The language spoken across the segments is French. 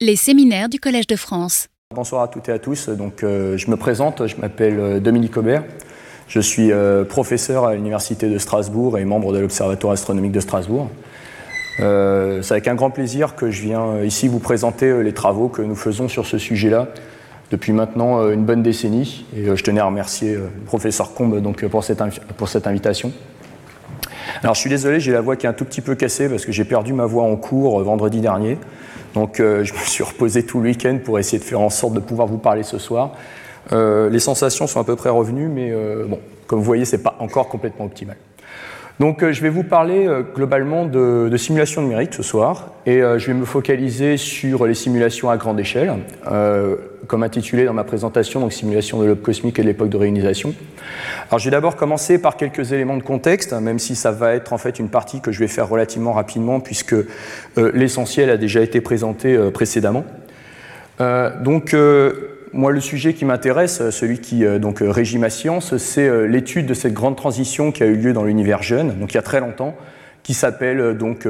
Les séminaires du Collège de France. Bonsoir à toutes et à tous. Donc, euh, je me présente, je m'appelle euh, Dominique Aubert. Je suis euh, professeur à l'Université de Strasbourg et membre de l'Observatoire astronomique de Strasbourg. C'est avec un grand plaisir que je viens ici vous présenter les travaux que nous faisons sur ce sujet-là depuis maintenant une bonne décennie. Et je tenais à remercier le professeur Combe donc, pour, cette pour cette invitation. Alors je suis désolé, j'ai la voix qui est un tout petit peu cassée parce que j'ai perdu ma voix en cours vendredi dernier. Donc euh, je me suis reposé tout le week-end pour essayer de faire en sorte de pouvoir vous parler ce soir. Euh, les sensations sont à peu près revenues, mais euh, bon, comme vous voyez, ce n'est pas encore complètement optimal. Donc je vais vous parler globalement de, de, simulation numérique ce soir, et je vais me focaliser sur les simulations à grande échelle, comme intitulé dans ma présentation, donc simulation de l'aube cosmique et de l'époque de réunisation. Alors je vais d'abord commencer par quelques éléments de contexte, même si ça va être en fait une partie que je vais faire relativement rapidement puisque euh, l'essentiel a déjà été présenté euh, précédemment. Euh, donc moi le sujet qui m'intéresse, celui qui donc régit ma science, c'est l'étude de cette grande transition qui a eu lieu dans l'univers jeune, donc il y a très longtemps, qui s'appelle donc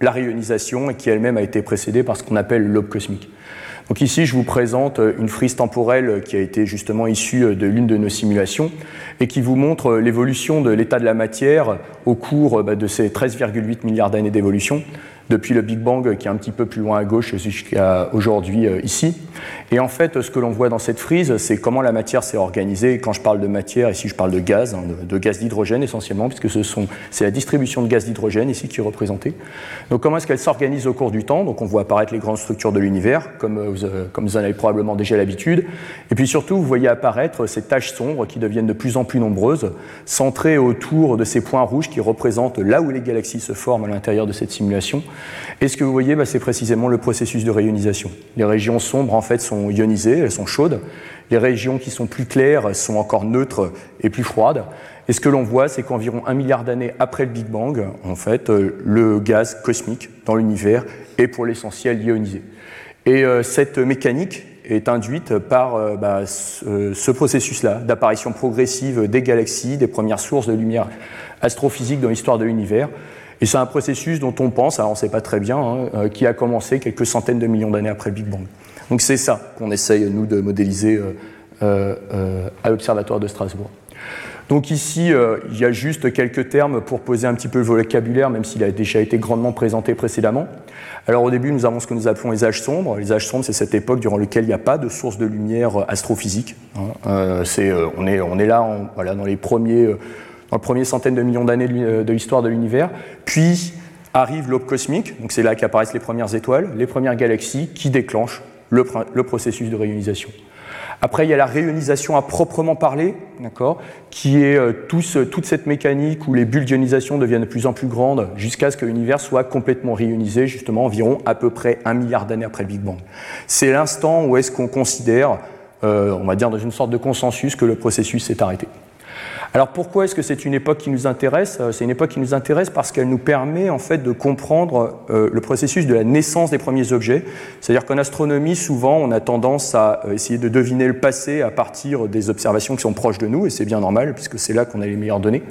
la réionisation et qui elle-même a été précédée par ce qu'on appelle l'aube cosmique. Donc ici, je vous présente une frise temporelle qui a été justement issue de l'une de nos simulations et qui vous montre l'évolution de l'état de la matière au cours bah, de ces 13,8 milliards d'années d'évolution depuis le Big Bang qui est un petit peu plus loin à gauche jusqu'à aujourd'hui euh, ici. Et en fait, ce que l'on voit dans cette frise, c'est comment la matière s'est organisée. quand je parle de matière, ici je parle de gaz, hein, de, gaz d'hydrogène essentiellement, puisque c'est la distribution de gaz d'hydrogène ici qui est représentée. Donc comment est-ce qu'elle s'organise au cours du temps? Donc on voit apparaître les grandes structures de l'univers, comme euh, vous, euh, comme vous en avez probablement déjà l'habitude. Et puis surtout, vous voyez apparaître ces taches sombres qui deviennent de plus en plus nombreuses, centrées autour de ces points rouges qui représentent là où les galaxies se forment à l'intérieur de cette simulation. Et ce que vous voyez, bah, c'est précisément le processus de réionisation. Les régions sombres, en fait, sont ionisées, elles sont chaudes. Les régions qui sont plus claires sont encore neutres et plus froides. Et ce que l'on voit, c'est qu'environ un milliard d'années après le Big Bang, en fait, euh, le gaz cosmique dans l'univers est pour l'essentiel ionisé. Et euh, cette mécanique est induite par euh, bah, ce processus-là d'apparition progressive des galaxies, des premières sources de lumière astrophysique dans l'histoire de l'univers, et c'est un processus dont on pense, alors on ne sait pas très bien, hein, euh, qui a commencé quelques centaines de millions d'années après le Big Bang. Donc c'est ça qu'on essaye, nous, de modéliser euh, euh, à l'Observatoire de Strasbourg. Donc ici, il y a juste quelques termes pour poser un petit peu le vocabulaire, même s'il a déjà été grandement présenté précédemment. Alors au début, nous avons ce que nous appelons les âges sombres. Les âges sombres, c'est cette époque durant laquelle il n'y a pas de source de lumière astrophysique. Hein. on, est, là dans les premiers dans le premier centaine de millions d'années de euh, l'histoire de l'univers. Puis arrive l'aube cosmique, donc c'est là qu'apparaissent les premières étoiles, les premières galaxies qui déclenchent le, processus de réionisation. Après, il y a la réionisation à proprement parler, qui est euh, toute cette mécanique où les bulles d'ionisation deviennent de plus en plus grandes jusqu'à ce que l'univers soit complètement réionisé, justement environ à peu près un milliard d'années après le Big Bang. C'est l'instant où est-ce qu'on considère, euh, on va dire dans une sorte de consensus, que le processus s'est arrêté. Alors pourquoi est-ce que c'est une époque qui nous intéresse? Euh, C'est une époque qui nous intéresse parce qu'elle nous permet en fait de comprendre euh, le processus de la naissance des premiers objets. C'est-à-dire qu'en astronomie, souvent, on a tendance à euh, essayer de deviner le passé à partir des observations qui sont proches de nous, et c'est bien normal puisque c'est là qu'on a les meilleures données.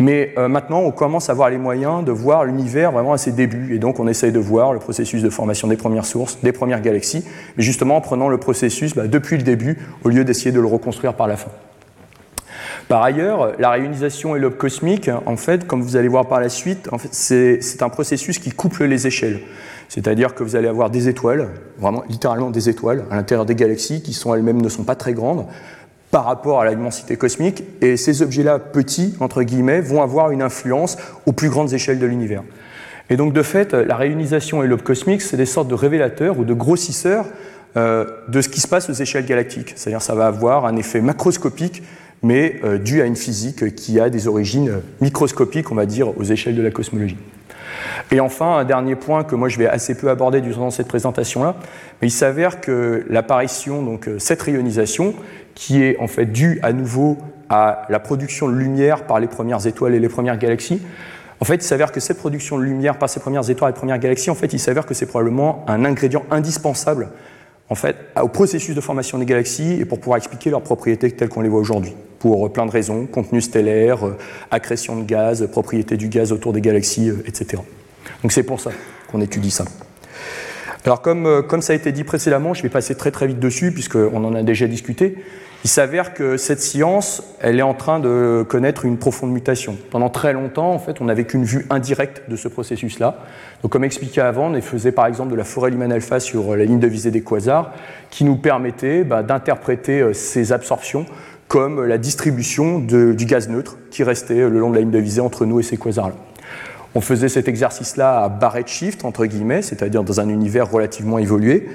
Mais maintenant, on commence à avoir les moyens de voir l'univers vraiment à ses débuts. Et donc, on essaye de voir le processus de formation des premières sources, des premières galaxies, mais justement en prenant le processus bah, depuis le début, au lieu d'essayer de le reconstruire par la fin. Par ailleurs, la réunisation et l'aube cosmique, en fait, comme vous allez voir par la suite, c'est un processus qui couple les échelles. C'est-à-dire que vous allez avoir des étoiles, vraiment littéralement des étoiles, à l'intérieur des galaxies qui sont elles-mêmes ne sont pas très grandes par rapport à l'immensité cosmique, et ces objets-là, petits, entre guillemets, vont avoir une influence aux plus grandes échelles de l'univers. Et donc, de fait, la réunisation et l'aube cosmique, c'est des sortes de révélateurs ou de grossisseurs euh, de ce qui se passe aux échelles galactiques. C'est-à-dire ça va avoir un effet macroscopique mais euh, dû à une physique qui a des origines microscopiques, on va dire, aux échelles de la cosmologie. Et enfin, un dernier point que moi je vais assez peu aborder durant cette présentation-là, mais il s'avère que l'apparition, donc euh, cette rayonisation, qui est en fait due à nouveau à la production de lumière par les premières étoiles et les premières galaxies, en fait, il s'avère que cette production de lumière par ces premières étoiles et les premières galaxies, en fait, il s'avère que c'est probablement un ingrédient indispensable en fait, au processus de formation des galaxies et pour pouvoir expliquer leurs propriétés telles qu'on les voit aujourd'hui pour plein de raisons, contenu stellaire, euh, accrétion de gaz, propriété du gaz autour des galaxies, euh, etc. Donc c'est pour ça qu'on étudie ça. Alors comme, comme ça a été dit précédemment, je vais passer très très vite dessus puisqu'on en a déjà discuté. Il s'avère que cette science, elle est en train de connaître une profonde mutation. Pendant très longtemps, en fait, on n'avait qu'une vue indirecte de ce processus-là. Donc, comme expliqué avant, on faisait par exemple de la forêt Lyman alpha sur la ligne de visée des quasars, qui nous permettait bah, d'interpréter ces absorptions comme la distribution du gaz neutre qui restait le long de la ligne de visée entre nous et ces quasars-là. On faisait cet exercice-là à barré shift, entre guillemets, c'est-à-dire dans un univers relativement évolué.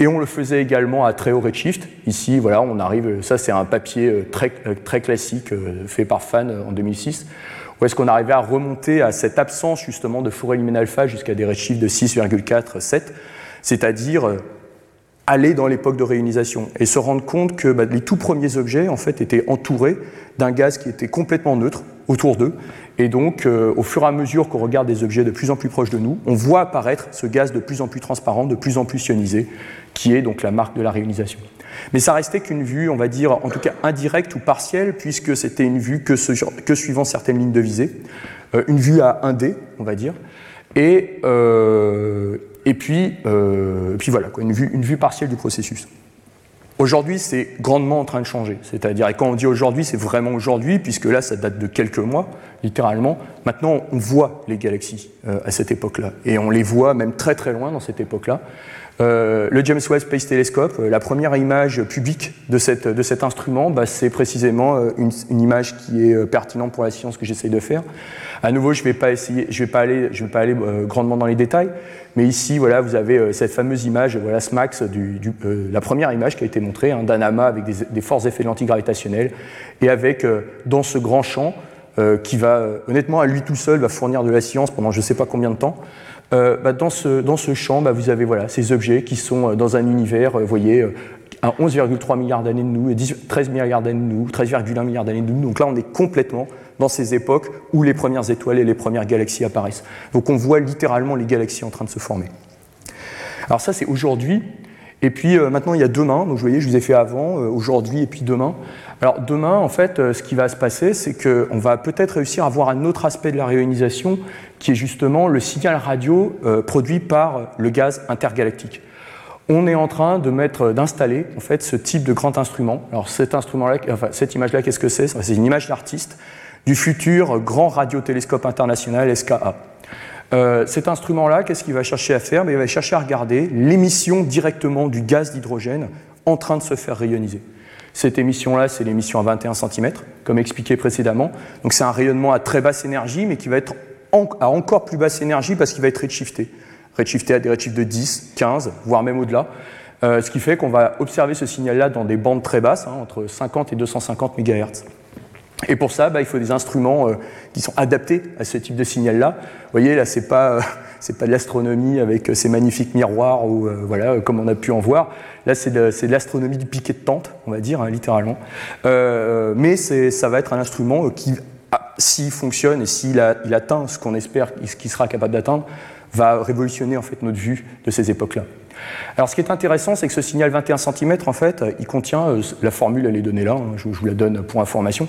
Et on le faisait également à très haut redshift. Ici, voilà, on arrive, ça c'est un papier euh, très, euh, très classique euh, fait par Fan en 2006, où est-ce qu'on arrivait à remonter à cette absence justement de forêt lumen alpha jusqu'à des redshifts de 6,4, 7, c'est-à-dire aller dans l'époque de réionisation et se rendre compte que bah, les tout premiers objets en fait étaient entourés d'un gaz qui était complètement neutre autour d'eux. Et donc au fur et à mesure qu'on regarde des objets de plus en plus proches de nous, on voit apparaître ce gaz de plus en plus transparent, de plus en plus ionisé qui est donc la marque de la réalisation. Mais ça restait qu'une vue, on va dire, en tout cas indirecte ou partielle, puisque c'était une vue que, que, suivant certaines lignes de visée, euh, une vue à 1D, on va dire, et, euh, et puis, euh, puis voilà, quoi, une, vue, une vue partielle du processus. Aujourd'hui, c'est grandement en train de changer. C'est-à-dire, et quand on dit aujourd'hui, c'est vraiment aujourd'hui, puisque là, ça date de quelques mois, littéralement. Maintenant, on voit les galaxies à cette époque-là. Et on les voit même très très loin dans cette époque-là. Euh, le James Webb Space Telescope, euh, la première image publique de, cet instrument, bah, c'est précisément euh, une, image qui est pertinente pour la science que j'essaye de faire. À nouveau, je ne vais pas aller, grandement dans les détails, mais ici, voilà, vous avez cette fameuse image, voilà, SMAX, la première image qui a été montrée hein, d'un amas avec des, des, forts effets antigravitationnels et avec dans ce grand champ qui va, honnêtement, à lui tout seul, va fournir de la science pendant je ne sais pas combien de temps. Euh, bah, dans, ce, dans, ce, champ, bah, vous avez voilà, ces objets qui sont euh, dans un univers, euh, voyez, à 11,3 milliards d'années de nous, et 13 milliards d'années de nous, 13,1 milliards d'années de nous. Donc là, on est complètement dans ces époques où les premières étoiles et les premières galaxies apparaissent. Donc on voit littéralement les galaxies en train de se former. Alors ça, c'est aujourd'hui. Et puis maintenant, il y a demain. Donc, vous voyez, je vous ai fait avant, aujourd'hui et puis demain. Alors demain, en fait, ce qui va se passer, c'est qu'on va peut-être réussir à voir un autre aspect de la réionisation qui est justement le signal radio euh, produit par le gaz intergalactique. On est en train de mettre, d'installer en fait ce type de grand instrument. Alors cet instrument-là, enfin cette image-là, qu'est-ce que c'est? C'est une image d'artiste du futur grand radiotélescope international SKA. Euh, cet instrument-là, qu'est-ce qu'il va chercher à faire? Il va chercher à regarder l'émission directement du gaz d'hydrogène en train de se faire rayoniser. Cette émission-là, c'est l'émission à 21 cm, comme expliqué précédemment. Donc c'est un rayonnement à très basse énergie, mais qui va être à encore plus basse énergie parce qu'il va être redshifté. Redshifté à des redshifts de 10, 15, voire même au-delà. Euh, ce qui fait qu'on va observer ce signal-là dans des bandes très basses, hein, entre 50 et 250 MHz. Et pour ça, bah, il faut des instruments euh, qui sont adaptés à ce type de signal-là. Vous voyez, là, c'est pas, euh, c'est pas de l'astronomie avec ces magnifiques miroirs ou voilà, comme on a pu en voir. Là, c'est de, l'astronomie du piquet de tente, on va dire, hein, littéralement. mais ça va être un instrument qui s'il fonctionne et s'il atteint ce qu'on espère qu'il sera capable d'atteindre, va révolutionner en fait notre vue de ces époques-là. Alors ce qui est intéressant, c'est que ce signal 21 cm, en fait, il contient, euh, la formule elle est donnée là, hein, je, vous la donne pour information,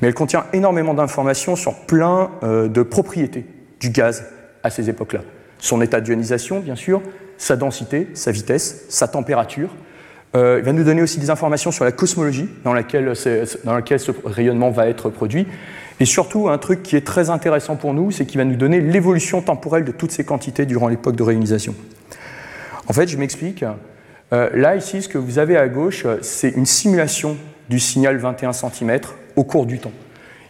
mais elle contient énormément d'informations sur plein euh, de propriétés du gaz à ces époques-là. Son état d'ionisation, bien sûr, sa densité, sa vitesse, sa température. Euh, il va nous donner aussi des informations sur la cosmologie dans laquelle, ce rayonnement va être produit et surtout, un truc qui est très intéressant pour nous, c'est qu'il va nous donner l'évolution temporelle de toutes ces quantités durant l'époque de réionisation. En fait, je m'explique. Euh, là, ici, ce que vous avez à gauche, c'est une simulation du signal 21 cm au cours du temps.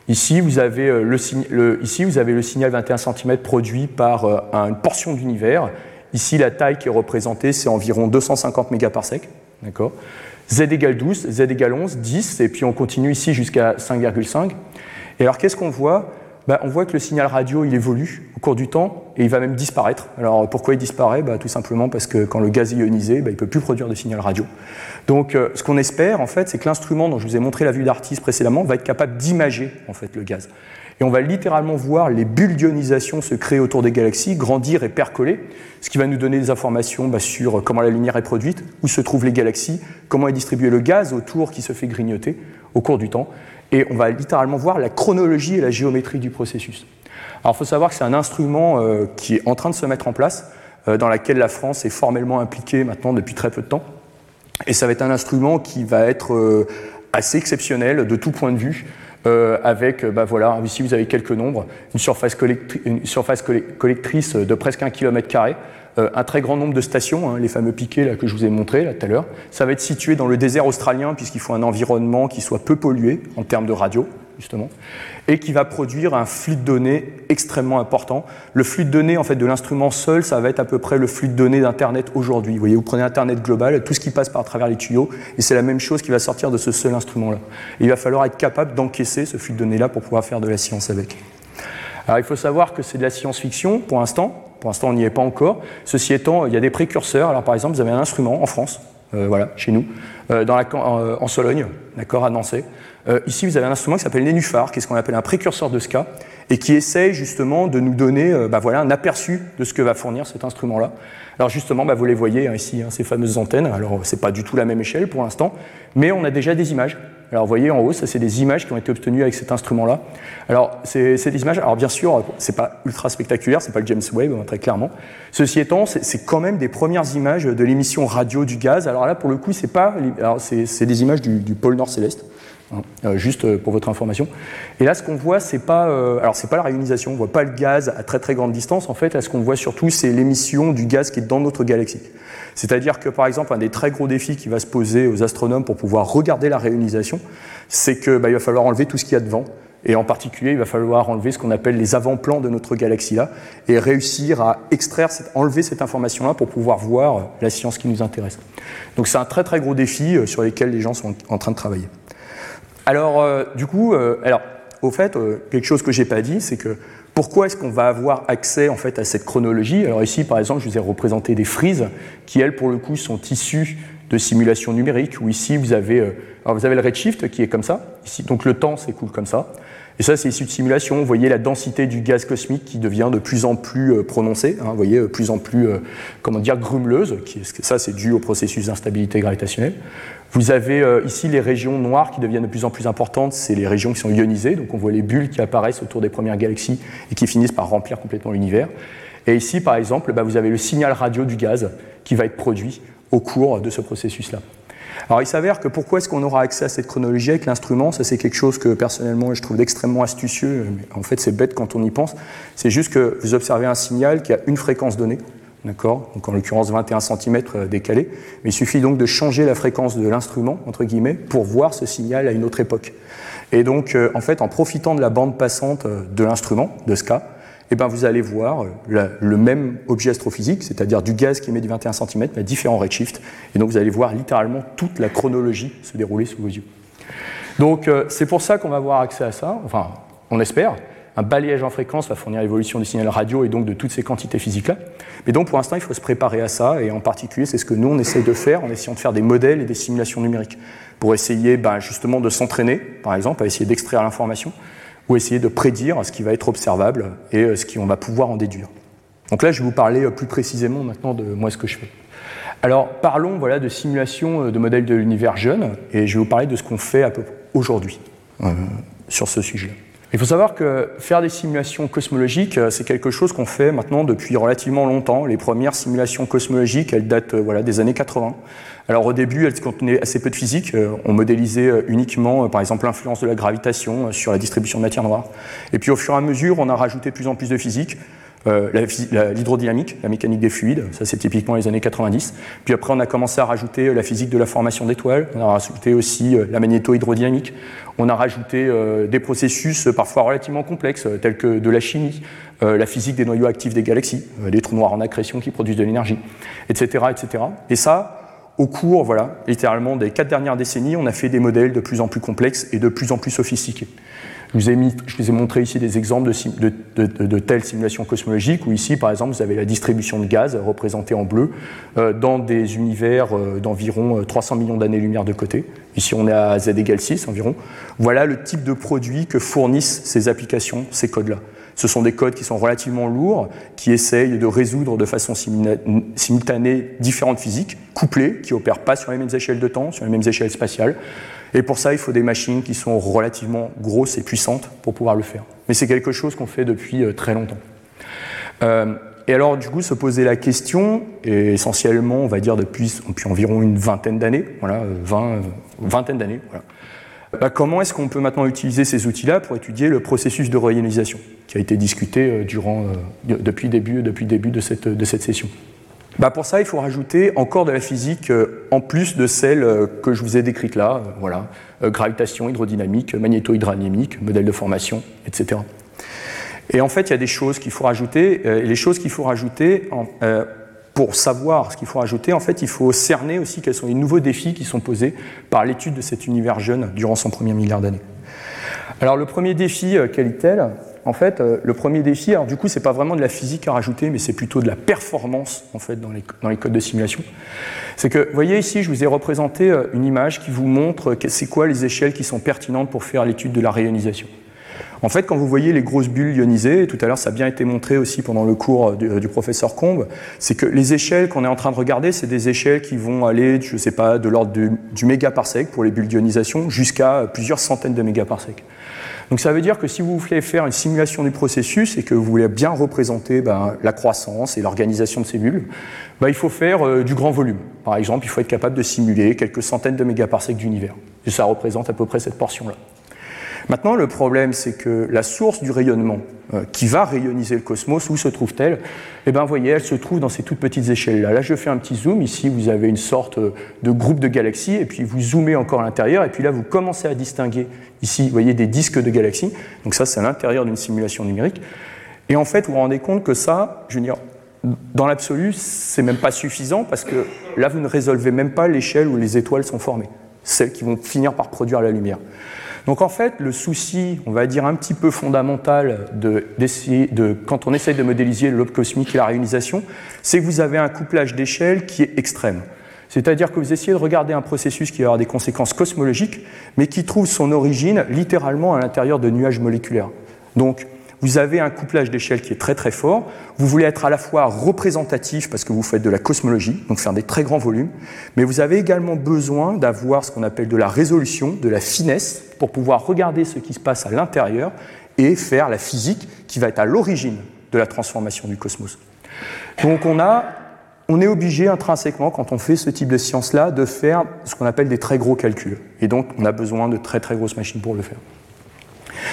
Ici, vous avez euh, le, ici, vous avez le signal 21 cm produit par euh, une portion d'univers. Ici, la taille qui est représentée, c'est environ 250 mégaparsecs. D'accord? Z égale 12, Z égale 11, 10, et puis on continue ici jusqu'à 5,5. Et alors qu'est-ce qu'on voit? Bah, On voit que le signal radio il évolue au cours du temps et il va même disparaître. Alors pourquoi il disparaît? Bah, Tout simplement parce que quand le gaz est ionisé, bah, il ne peut plus produire de signal radio. Donc euh, ce qu'on espère en fait, c'est que l'instrument dont je vous ai montré la vue d'artiste précédemment va être capable d'imager en fait le gaz. Et on va littéralement voir les bulles d'ionisation se créer autour des galaxies, grandir et percoler, ce qui va nous donner des informations sur comment la lumière est produite, où se trouvent les galaxies, comment est distribué le gaz autour qui se fait grignoter au cours du temps et on va littéralement voir la chronologie et la géométrie du processus. Alors il faut savoir que c'est un instrument euh, qui est en train de se mettre en place. dans laquelle la France est formellement impliquée maintenant depuis très peu de temps. Et ça va être un instrument qui va être assez exceptionnel de tout point de vue. avec, bah voilà, ici vous avez quelques nombres, une surface, une surface collectrice de presque un kilomètre carré, euh, un très grand nombre de stations, hein, les fameux piquets là, que je vous ai montrés tout à l'heure. Ça va être situé dans le désert australien puisqu'il faut un environnement qui soit peu pollué en termes de radio, justement, et qui va produire un flux de données extrêmement important. Le flux de données en fait de l'instrument seul, ça va être à peu près le flux de données d'Internet aujourd'hui. Vous voyez, vous prenez Internet global, tout ce qui passe par travers les tuyaux, et c'est la même chose qui va sortir de ce seul instrument-là. Il va falloir être capable d'encaisser ce flux de données-là pour pouvoir faire de la science avec. Alors il faut savoir que c'est de la science-fiction pour l'instant, pour l'instant, on n'y est pas encore. Ceci étant, il y a des précurseurs. Alors, par exemple, vous avez un instrument en France, euh, voilà, chez nous, euh, dans la, en, en, Sologne, d'accord, à Nancy. Euh, ici, vous avez un instrument qui s'appelle Nénuphar, qui est ce qu'on appelle un précurseur de ska, et qui essaye justement de nous donner bah, voilà, un aperçu de ce que va fournir cet instrument-là. Alors justement, bah, vous les voyez hein, ici, hein, ces fameuses antennes. Alors, c'est pas du tout la même échelle pour l'instant, mais on a déjà des images. Alors vous voyez en haut, ça c'est des images qui ont été obtenues avec cet instrument-là. Alors c'est images, alors bien sûr, c'est pas ultra spectaculaire, c'est pas le James Webb hein, très clairement. Ceci étant, c'est quand même des premières images de l'émission radio du gaz. Alors là pour le coup, c'est pas, c'est des images du, pôle Nord céleste. Hein, euh, juste euh, pour votre information. Et là, ce qu'on voit, c'est pas, euh, alors c'est pas la réunisation, on voit pas le gaz à très très grande distance. En fait, là, ce qu'on voit surtout, c'est l'émission du gaz qui est dans notre galaxie. C'est-à-dire que, par exemple, un des très gros défis qui va se poser aux astronomes pour pouvoir regarder la réunisation, c'est qu'il bah, va falloir enlever tout ce qu'il y a devant. Et en particulier, il va falloir enlever ce qu'on appelle les avant-plans de notre galaxie-là et réussir à extraire, enlever cette information-là pour pouvoir voir la science qui nous intéresse. Donc c'est un très très gros défi sur lequel les gens sont en train de travailler. Alors, euh, du coup, euh, alors, au fait, quelque chose que j'ai pas dit, c'est que pourquoi est-ce qu'on va avoir accès en fait à cette chronologie? Alors ici, par exemple, je vous ai représenté des frises qui, elles, pour le coup, sont issues de simulations numériques. Où ici, vous avez, euh, vous avez le redshift qui est comme ça. Ici, donc le temps s'écoule comme ça. Et ça, c'est issu de simulation. Vous voyez la densité du gaz cosmique qui devient de plus en plus euh, prononcée. Hein, vous voyez, plus en plus, euh, comment dire, grumeleuse. Ça, c'est dû au processus d'instabilité gravitationnelle. Vous avez euh, ici les régions noires qui deviennent de plus en plus importantes, c'est les régions qui sont ionisées, donc on voit les bulles qui apparaissent autour des premières galaxies et qui finissent par remplir complètement l'univers. Et ici, par exemple, bah, vous avez le signal radio du gaz qui va être produit au cours de ce processus-là. Alors il s'avère que pourquoi est-ce qu'on aura accès à cette chronologie avec l'instrument? Ça c'est quelque chose que personnellement je trouve extrêmement astucieux, mais en fait c'est bête quand on y pense. C'est juste que vous observez un signal qui a une fréquence donnée, D'accord Donc en l'occurrence 21 cm euh, décalé. Mais il suffit donc de changer la fréquence de l'instrument, entre guillemets, pour voir ce signal à une autre époque. Et donc, euh, en fait, en profitant de la bande passante euh, de l'instrument, de ce cas, eh ben, vous allez voir le même objet astrophysique, c'est-à-dire du gaz qui émet du 21 cm, à différents redshifts. Et donc, vous allez voir littéralement toute la chronologie se dérouler sous vos yeux. Donc, c'est pour ça qu'on va avoir accès à ça, enfin, on espère. Un balayage en fréquence va fournir l'évolution du signal radio et donc de toutes ces quantités physiques-là. Mais donc pour l'instant, il faut se préparer à ça, et en particulier, c'est ce que nous, on essaie de faire en essayant de faire des modèles et des simulations numériques, pour essayer ben, justement de s'entraîner, par exemple, à essayer d'extraire l'information, ou essayer de prédire ce qui va être observable et euh, ce qu'on va pouvoir en déduire. Donc là, je vais vous parler euh, plus précisément maintenant de moi ce que je fais. Alors parlons voilà, de simulation euh, de modèles de l'univers jeune, et je vais vous parler de ce qu'on fait aujourd'hui sur ce sujet. Il faut savoir que faire des simulations cosmologiques, euh, c'est quelque chose qu'on fait maintenant depuis relativement longtemps. Les premières simulations cosmologiques, elles datent euh, voilà, des années 80. Alors au début, elles contenaient assez peu de physique. Euh, on modélisait uniquement, par exemple, l'influence de la gravitation sur la distribution de matière noire. Et puis au fur et à mesure, on a rajouté de plus en plus de physique. Euh, l'hydrodynamique, la, mécanique des fluides, ça c'est typiquement les années 90. Puis après on a commencé à rajouter euh, la physique de la formation d'étoiles, on a rajouté aussi euh, la magnéto-hydrodynamique, on a rajouté des processus parfois relativement complexes tels que de la chimie, la physique des noyaux actifs des galaxies, des trous noirs en accrétion qui produisent de l'énergie, etc., etc. Et ça, au cours, voilà, littéralement des quatre dernières décennies, on a fait des modèles de plus en plus complexes et de plus en plus sophistiqués. Je vous ai, montré ici des exemples de, telles simulations cosmologiques où ici, par exemple, vous avez la distribution de gaz représentée en bleu euh, dans des univers euh, d'environ 300 euh, millions d'années-lumière de côté. Ici, on est à z égale 6 environ. Voilà le type de produit que fournissent ces applications, ces codes-là. Ce sont des codes qui sont relativement lourds, qui essayent de résoudre de façon simultanée différentes physiques, couplées, qui opèrent pas sur les mêmes échelles de temps, sur les mêmes échelles spatiales. Et pour ça, il faut des machines qui sont relativement grosses et puissantes pour pouvoir le faire. Mais c'est quelque chose qu'on fait depuis euh, très longtemps. Euh, et alors, du coup, se poser la question, et essentiellement, on va dire depuis, depuis environ une vingtaine d'années, voilà, 20, vingtaine d'années, voilà. Bah, comment est-ce qu'on peut maintenant utiliser ces outils-là pour étudier le processus de réionisation qui a été discuté durant, depuis, le début, depuis début de cette, de cette session? Bah Pour ça, il faut rajouter encore de la physique en plus de celle que je vous ai décrite là, voilà, gravitation, hydrodynamique, magnéto-hydrodynamique, modèle de formation, etc. Et en fait, il y a des choses qu'il faut rajouter. Euh, et les choses qu'il faut rajouter, euh, pour savoir ce qu'il faut rajouter, en fait, il faut cerner aussi quels sont les nouveaux défis qui sont posés par l'étude de cet univers jeune durant son premier milliard d'années. Alors, le premier défi, euh, quel est-il? En fait, le premier défi, alors du coup, c'est pas vraiment de la physique à rajouter, mais c'est plutôt de la performance, en fait, dans les, codes de simulation. C'est que, vous voyez ici, je vous ai représenté une image qui vous montre c'est quoi les échelles qui sont pertinentes pour faire l'étude de la rayonisation. En fait, quand vous voyez les grosses bulles ionisées, tout à l'heure ça a bien été montré aussi pendant le cours du, professeur Combe, c'est que les échelles qu'on est en train de regarder, c'est des échelles qui vont aller, je ne sais pas, de l'ordre du, du mégaparsec pour les bulles d'ionisation jusqu'à plusieurs centaines de mégaparsecs. Donc ça veut dire que si vous voulez faire une simulation du processus et que vous voulez bien représenter ben, la croissance et l'organisation de ces bulles, ben, il faut faire euh, du grand volume. Par exemple, il faut être capable de simuler quelques centaines de mégaparsecs d'univers. Et ça représente à peu près cette portion-là. Maintenant, le problème, c'est que la source du rayonnement euh, qui va rayoniser le cosmos, où se trouve-t-elle? Eh bien, vous voyez, elle se trouve dans ces toutes petites échelles-là. Là, je fais un petit zoom. Ici, vous avez une sorte de groupe de galaxies, et puis vous zoomez encore à l'intérieur, et puis là, vous commencez à distinguer, ici, vous voyez, des disques de galaxies. Donc ça, c'est à l'intérieur d'une simulation numérique. Et en fait, vous vous rendez compte que ça, je veux dire, dans l'absolu, c'est même pas suffisant, parce que là, vous ne résolvez même pas l'échelle où les étoiles sont formées, celles qui vont finir par produire la lumière. Donc en fait, le souci, on va dire un petit peu fondamental de, quand on essaye de modéliser le lobe cosmique et la réunisation, c'est que vous avez un couplage d'échelle qui est extrême. C'est-à-dire que vous essayez de regarder un processus qui va avoir des conséquences cosmologiques, mais qui trouve son origine littéralement à l'intérieur de nuages moléculaires. Vous avez un couplage d'échelle qui est très très fort. Vous voulez être à la fois représentatif parce que vous faites de la cosmologie, donc faire des très grands volumes, mais vous avez également besoin d'avoir ce qu'on appelle de la résolution, de la finesse, pour pouvoir regarder ce qui se passe à l'intérieur et faire la physique qui va être à l'origine de la transformation du cosmos. Donc on a on est obligé intrinsèquement, quand on fait ce type de science-là, de faire ce qu'on appelle des très gros calculs. Et donc, on a besoin de très très grosses machines pour le faire.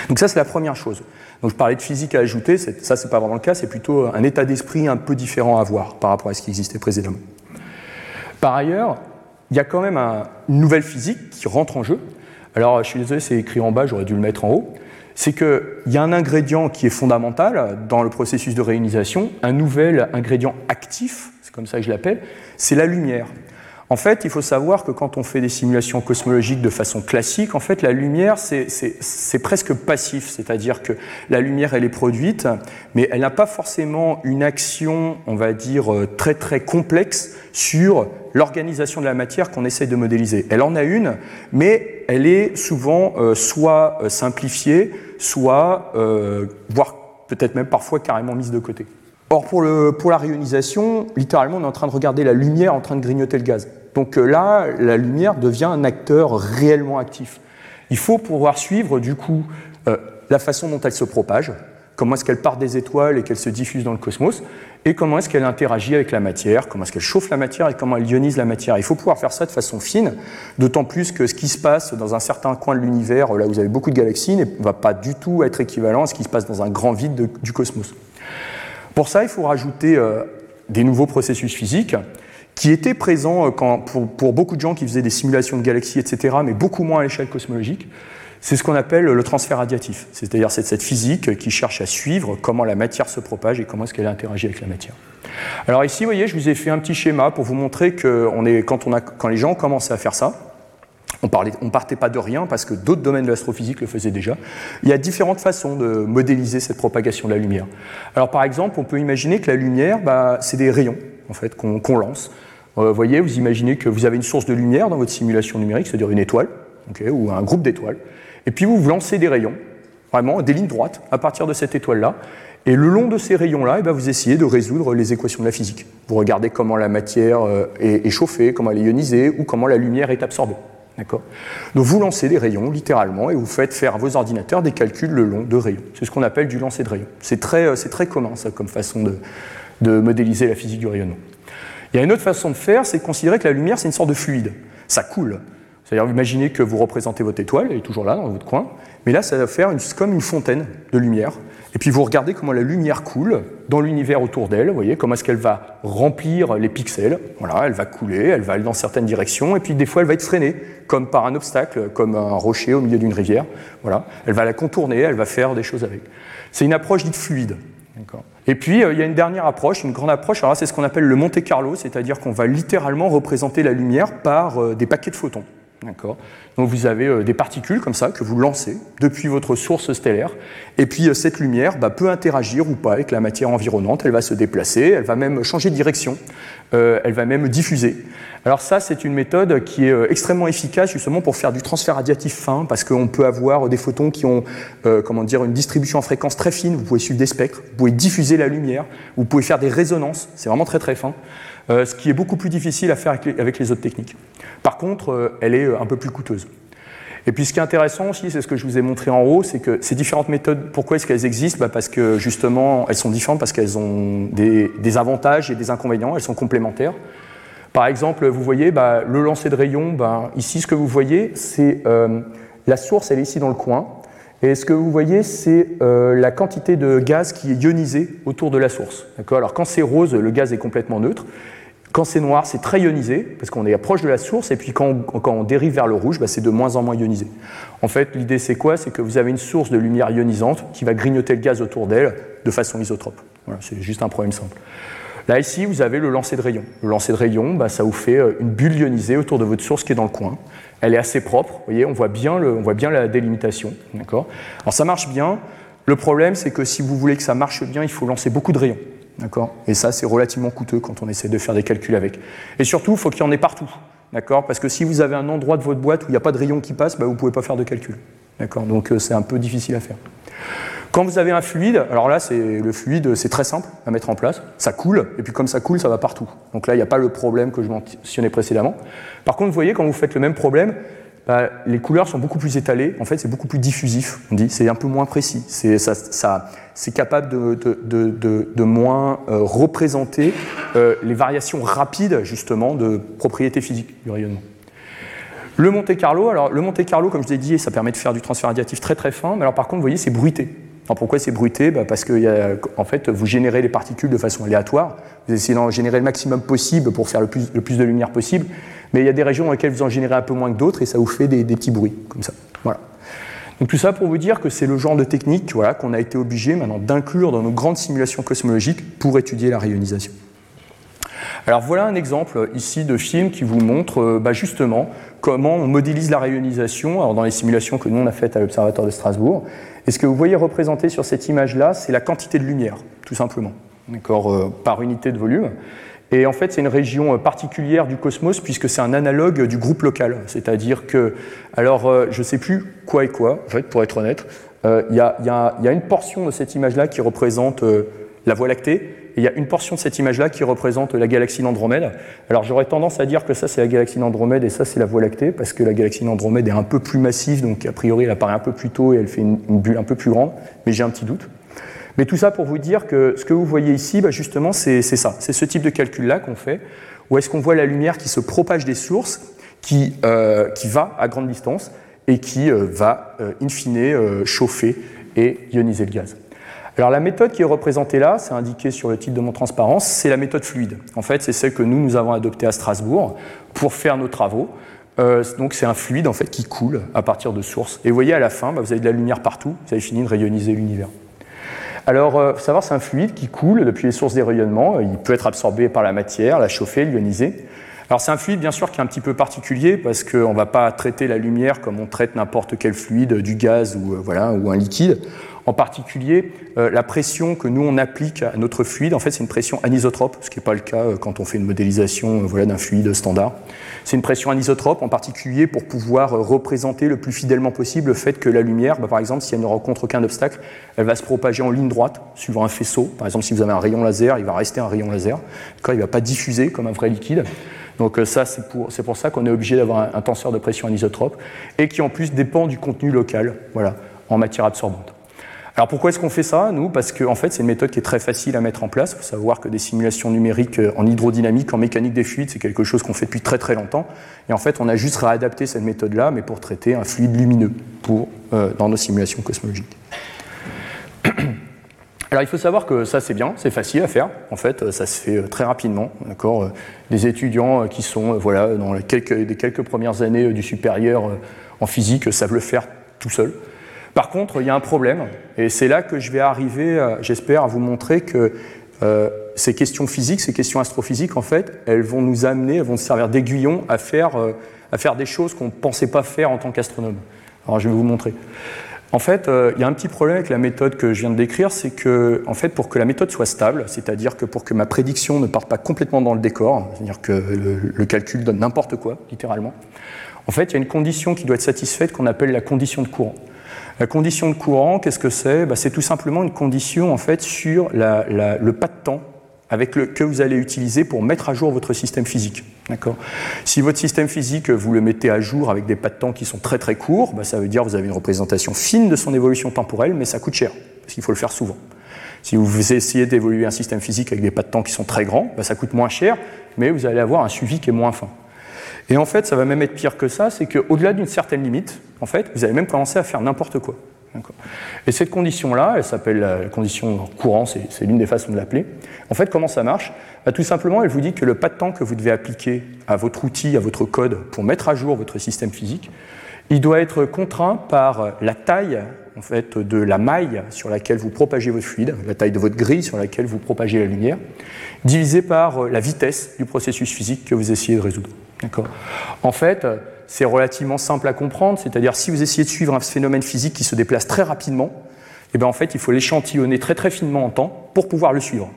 Donc ça, c'est la première chose. Donc je parlais de physique à ajouter, ça c'est pas vraiment le cas, c'est plutôt un état d'esprit un peu différent à voir par rapport à ce qui existait précédemment. Par ailleurs, il y a quand même une nouvelle physique qui rentre en jeu. Alors je suis désolé, c'est écrit en bas, j'aurais dû le mettre en haut. C'est qu'il y a un ingrédient qui est fondamental dans le processus de réunisation, un nouvel ingrédient actif, c'est comme ça que je l'appelle, c'est la lumière. En fait, il faut savoir que quand on fait des simulations cosmologiques de façon classique, en fait, la lumière, c'est presque passif, c'est-à-dire que la lumière, elle est produite, mais elle n'a pas forcément une action, on va dire, euh, très très complexe sur l'organisation de la matière qu'on essaie de modéliser. Elle en a une, mais elle est souvent euh, soit euh, simplifiée, soit, voire peut-être même parfois carrément mise de côté. Or, pour, le, pour la réionisation, littéralement, on est en train de regarder la lumière en train de grignoter le gaz. Donc euh, là, la lumière devient un acteur réellement actif. Il faut pouvoir suivre du coup euh, la façon dont elle se propage, comment est-ce qu'elle part des étoiles et qu'elle se diffuse dans le cosmos, et comment est-ce qu'elle interagit avec la matière, comment est-ce qu'elle chauffe la matière et comment elle ionise la matière. Il faut pouvoir faire ça de façon fine, d'autant plus que ce qui se passe dans un certain coin de l'univers, là où vous avez beaucoup de galaxies, ne va pas du tout être équivalent à ce qui se passe dans un grand vide du cosmos. Pour ça, il faut rajouter euh, des nouveaux processus physiques qui était présent euh, pour, beaucoup de gens qui faisaient des simulations de galaxies, etc., mais beaucoup moins à l'échelle cosmologique. C'est ce qu'on appelle le transfert radiatif, c'est-à-dire cette physique qui cherche à suivre comment la matière se propage et comment est-ce qu'elle interagit avec la matière. Alors ici, vous voyez, je vous ai fait un petit schéma pour vous montrer que est, quand les gens ont commencé à faire ça, on ne partait pas de rien parce que d'autres domaines de l'astrophysique le faisaient déjà. Il y a différentes façons de modéliser cette propagation de la lumière. Alors par exemple, on peut imaginer que la lumière, bah, c'est des rayons en fait, qu'on lance. Euh, vous voyez, vous imaginez que vous avez une source de lumière dans votre simulation numérique, c'est-à-dire une étoile, ou un groupe d'étoiles, et puis vous, lancez des rayons, vraiment des lignes droites, à partir de cette étoile-là, et le long de ces rayons-là, eh ben, vous essayez de résoudre les équations de la physique. Vous regardez comment la matière euh, est, chauffée, comment elle est ionisée, ou comment la lumière est absorbée. Donc vous lancez des rayons, littéralement, et vous faites faire à vos ordinateurs des calculs le long de rayons. C'est ce qu'on appelle du lancer de rayons. C'est très, euh, très commun, ça, comme façon de modéliser la physique du rayonnement. Il y a une autre façon de faire, c'est de considérer que la lumière, c'est une sorte de fluide. Ça coule. C'est-à-dire, imaginez que vous représentez votre étoile, elle est toujours là, dans votre coin, mais là, ça va faire comme une fontaine de lumière. Et puis vous regardez comment la lumière coule dans l'univers autour d'elle, vous voyez, comment est-ce qu'elle va remplir les pixels. Voilà, elle va couler, elle va aller dans certaines directions, et puis des fois elle va être freinée, comme par un obstacle, comme un rocher au milieu d'une rivière. Voilà, elle va la contourner, elle va faire des choses avec. C'est une approche dite fluide. Et puis, euh, il y a une dernière approche, une grande approche, alors c'est ce qu'on appelle le Monte Carlo, c'est-à-dire qu'on va littéralement représenter la lumière par euh, des paquets de photons. Donc vous avez euh, des particules comme ça que vous lancez depuis votre source stellaire, et puis euh, cette lumière bah, peut interagir ou pas avec la matière environnante, elle va se déplacer, elle va même changer de direction, euh, elle va même diffuser. Alors ça, c'est une méthode qui est extrêmement efficace justement pour faire du transfert radiatif fin, parce qu'on peut avoir des photons qui ont comment dire, une distribution en fréquence très fine, vous pouvez suivre des spectres, vous pouvez diffuser la lumière, vous pouvez faire des résonances, c'est vraiment très très fin. Euh, ce qui est beaucoup plus difficile à faire avec les, autres techniques. Par contre, euh, elle est euh, un peu plus coûteuse. Et puis ce qui est intéressant aussi, c'est ce que je vous ai montré en haut, c'est que ces différentes méthodes, pourquoi est-ce qu'elles existent? Bah, Parce que justement, elles sont différentes parce qu'elles ont des, avantages et des inconvénients, elles sont complémentaires. Par exemple, vous voyez, bah, le lancer de rayons, bah, ici ce que vous voyez, c'est la source, elle est ici dans le coin. Et ce que vous voyez, c'est la quantité de gaz qui est ionisé autour de la source. Alors quand c'est rose, le gaz est complètement neutre. Quand c'est noir, c'est très ionisé, parce qu'on est proche de la source, et puis quand on, dérive vers le rouge, bah, c'est de moins en moins ionisé. En fait, l'idée c'est quoi? C'est que vous avez une source de lumière ionisante qui va grignoter le gaz autour d'elle de façon isotrope. Voilà, c'est juste un problème simple. Là, ici, vous avez le lancer de rayon. Le lancer de rayon, bah, ça vous fait euh, une bulle ionisée autour de votre source qui est dans le coin. Elle est assez propre, vous voyez, on voit bien, le, on voit bien la délimitation. D'accord? Alors ça marche bien. Le problème, c'est que si vous voulez que ça marche bien, il faut lancer beaucoup de rayons. Et ça, c'est relativement coûteux quand on essaie de faire des calculs avec. Et surtout, il faut qu'il y en ait partout. D'accord? Parce que si vous avez un endroit de votre boîte où il n'y a pas de rayon qui passe, bah, vous ne pouvez pas faire de calcul. D'accord? Donc euh, c'est un peu difficile à faire. Quand vous avez un fluide, alors là, c'est le fluide, c'est très simple à mettre en place. Ça coule, et puis comme ça coule, ça va partout. Donc là, il n'y a pas le problème que je mentionnais précédemment. Par contre, vous voyez, quand vous faites le même problème, bah, les couleurs sont beaucoup plus étalées. En fait, c'est beaucoup plus diffusif, on dit. C'est un peu moins précis. C'est capable de, moins euh, représenter euh, les variations rapides, justement, de propriétés physiques du rayonnement. Le Monte Carlo, alors le Monte Carlo, comme je l'ai dit, ça permet de faire du transfert radiatif très très fin, mais alors par contre, vous voyez, c'est bruité. Pourquoi c'est bruité bah, Parce que en fait, vous générez les particules de façon aléatoire, vous essayez d'en générer le maximum possible pour faire le plus, de lumière possible, mais il y a des régions dans lesquelles vous en générez un peu moins que d'autres et ça vous fait des, petits bruits comme ça. Voilà. Donc tout ça pour vous dire que c'est le genre de technique voilà, qu'on a été obligé maintenant d'inclure dans nos grandes simulations cosmologiques pour étudier la rayonisation. Alors voilà un exemple ici de film qui vous montre euh, bah, justement comment on modélise la rayonisation dans les simulations que nous on a faites à l'Observatoire de Strasbourg. Et ce que vous voyez représenté sur cette image-là, c'est la quantité de lumière, tout simplement, euh, par unité de volume. Et en fait, c'est une région euh, particulière du cosmos puisque c'est un analogue du groupe local. C'est-à-dire que, alors, euh, je ne sais plus quoi et quoi, en fait, pour être honnête. Il y, a, une portion de cette image-là qui représente la Voie lactée, il y a une portion de cette image-là qui représente la galaxie d'Andromède. Alors j'aurais tendance à dire que ça c'est la galaxie d'Andromède et ça c'est la Voie lactée, parce que la galaxie d'Andromède est un peu plus massive, donc a priori elle apparaît un peu plus tôt et elle fait une bulle un peu plus grande, mais j'ai un petit doute. Mais tout ça pour vous dire que ce que vous voyez ici, bah, justement, c'est ça. C'est ce type de calcul-là qu'on fait, où est-ce qu'on voit la lumière qui se propage des sources, qui, euh, va à grande distance et qui euh, va, euh, in fine, chauffer et ioniser le gaz. Alors la méthode qui est représentée là, c'est indiqué sur le titre de mon transparence, c'est la méthode fluide. En fait, c'est celle que nous, nous avons adoptée à Strasbourg pour faire nos travaux. donc c'est un fluide en fait qui coule à partir de sources. Et vous voyez à la fin, bah, vous avez de la lumière partout, vous avez fini de rayoniser l'univers. Alors, il euh, faut savoir, c'est un fluide qui coule depuis les sources des rayonnements. Il peut être absorbé par la matière, la chauffer, l'ioniser. Alors, c'est un fluide, bien sûr, qui est un petit peu particulier parce qu'on ne va pas traiter la lumière comme on traite n'importe quel fluide, du gaz ou, euh, un liquide. En particulier, euh, la pression que nous on applique à notre fluide, en fait, c'est une pression anisotrope, ce qui n'est pas le cas euh, quand on fait une modélisation euh, voilà, d'un fluide standard. C'est une pression anisotrope, en particulier pour pouvoir représenter le plus fidèlement possible le fait que la lumière, bah, par exemple, si elle ne rencontre aucun obstacle, elle va se propager en ligne droite, suivant un faisceau. Par exemple, si vous avez un rayon laser, il va rester un rayon laser. il ne va pas diffuser comme un vrai liquide. Donc ça, c'est pour, pour, ça qu'on est obligé d'avoir un, un, tenseur de pression anisotrope et qui en plus dépend du contenu local, voilà, en matière absorbante. Alors pourquoi est-ce qu'on fait ça, nous? Parce qu'en en fait, c'est une méthode qui est très facile à mettre en place. Il faut savoir que des simulations numériques euh, en hydrodynamique, en mécanique des fluides, c'est quelque chose qu'on fait depuis très très longtemps. Et en fait, on a juste réadapté cette méthode-là, mais pour traiter un fluide lumineux euh, dans nos simulations cosmologiques. Alors il faut savoir que ça c'est bien, c'est facile à faire. En fait, ça se fait euh, très rapidement. D'accord, des étudiants qui sont voilà dans les quelques, quelques premières années du supérieur en physique savent le faire tout seuls. Par contre, il y a un problème, et c'est là que je vais arriver, euh, j'espère, à vous montrer que euh, ces questions physiques, ces questions astrophysiques, en fait, elles vont nous amener, elles vont servir d'aiguillon à faire, euh, des choses qu'on ne pensait pas faire en tant qu'astronome. Alors, je vais vous montrer. En fait, il y a un petit problème avec la méthode que je viens de décrire, c'est que, en fait, pour que la méthode soit stable, c'est-à-dire que pour que ma prédiction ne parte pas complètement dans le décor, c'est-à-dire que le, le calcul donne n'importe quoi, littéralement, en fait, il y a une condition qui doit être satisfaite qu'on appelle la condition de courant. La condition de courant, qu'est-ce que c'est? Bah, C'est tout simplement une condition en fait sur le pas de temps avec le, que vous allez utiliser pour mettre à jour votre système physique. Si votre système physique, vous le mettez à jour avec des pas de temps qui sont très très courts, bah, ça veut dire que vous avez une représentation fine de son évolution temporelle, mais ça coûte cher, parce qu'il faut le faire souvent. Si vous essayez d'évoluer un système physique avec des pas de temps qui sont très grands, bah, ça coûte moins cher, mais vous allez avoir un suivi qui est moins fin. Et en fait, ça va même être pire que ça, c'est qu'au-delà d'une certaine limite, en fait, vous allez même commencer à faire n'importe quoi. Et cette condition-là, elle s'appelle la condition courant, c'est l'une des façons de l'appeler. En fait, comment ça marche? Bah, Tout simplement, elle vous dit que le pas de temps que vous devez appliquer à votre outil, à votre code, pour mettre à jour votre système physique, il doit être contraint par la taille en fait, de la maille sur laquelle vous propagez votre fluide, la taille de votre grille sur laquelle vous propagez la lumière, divisé par la vitesse du processus physique que vous essayez de résoudre. En fait, c'est relativement simple à comprendre, c'est-à-dire si vous essayez de suivre un phénomène physique qui se déplace très rapidement, eh bien en fait, il faut l'échantillonner très finement en temps pour pouvoir le suivre,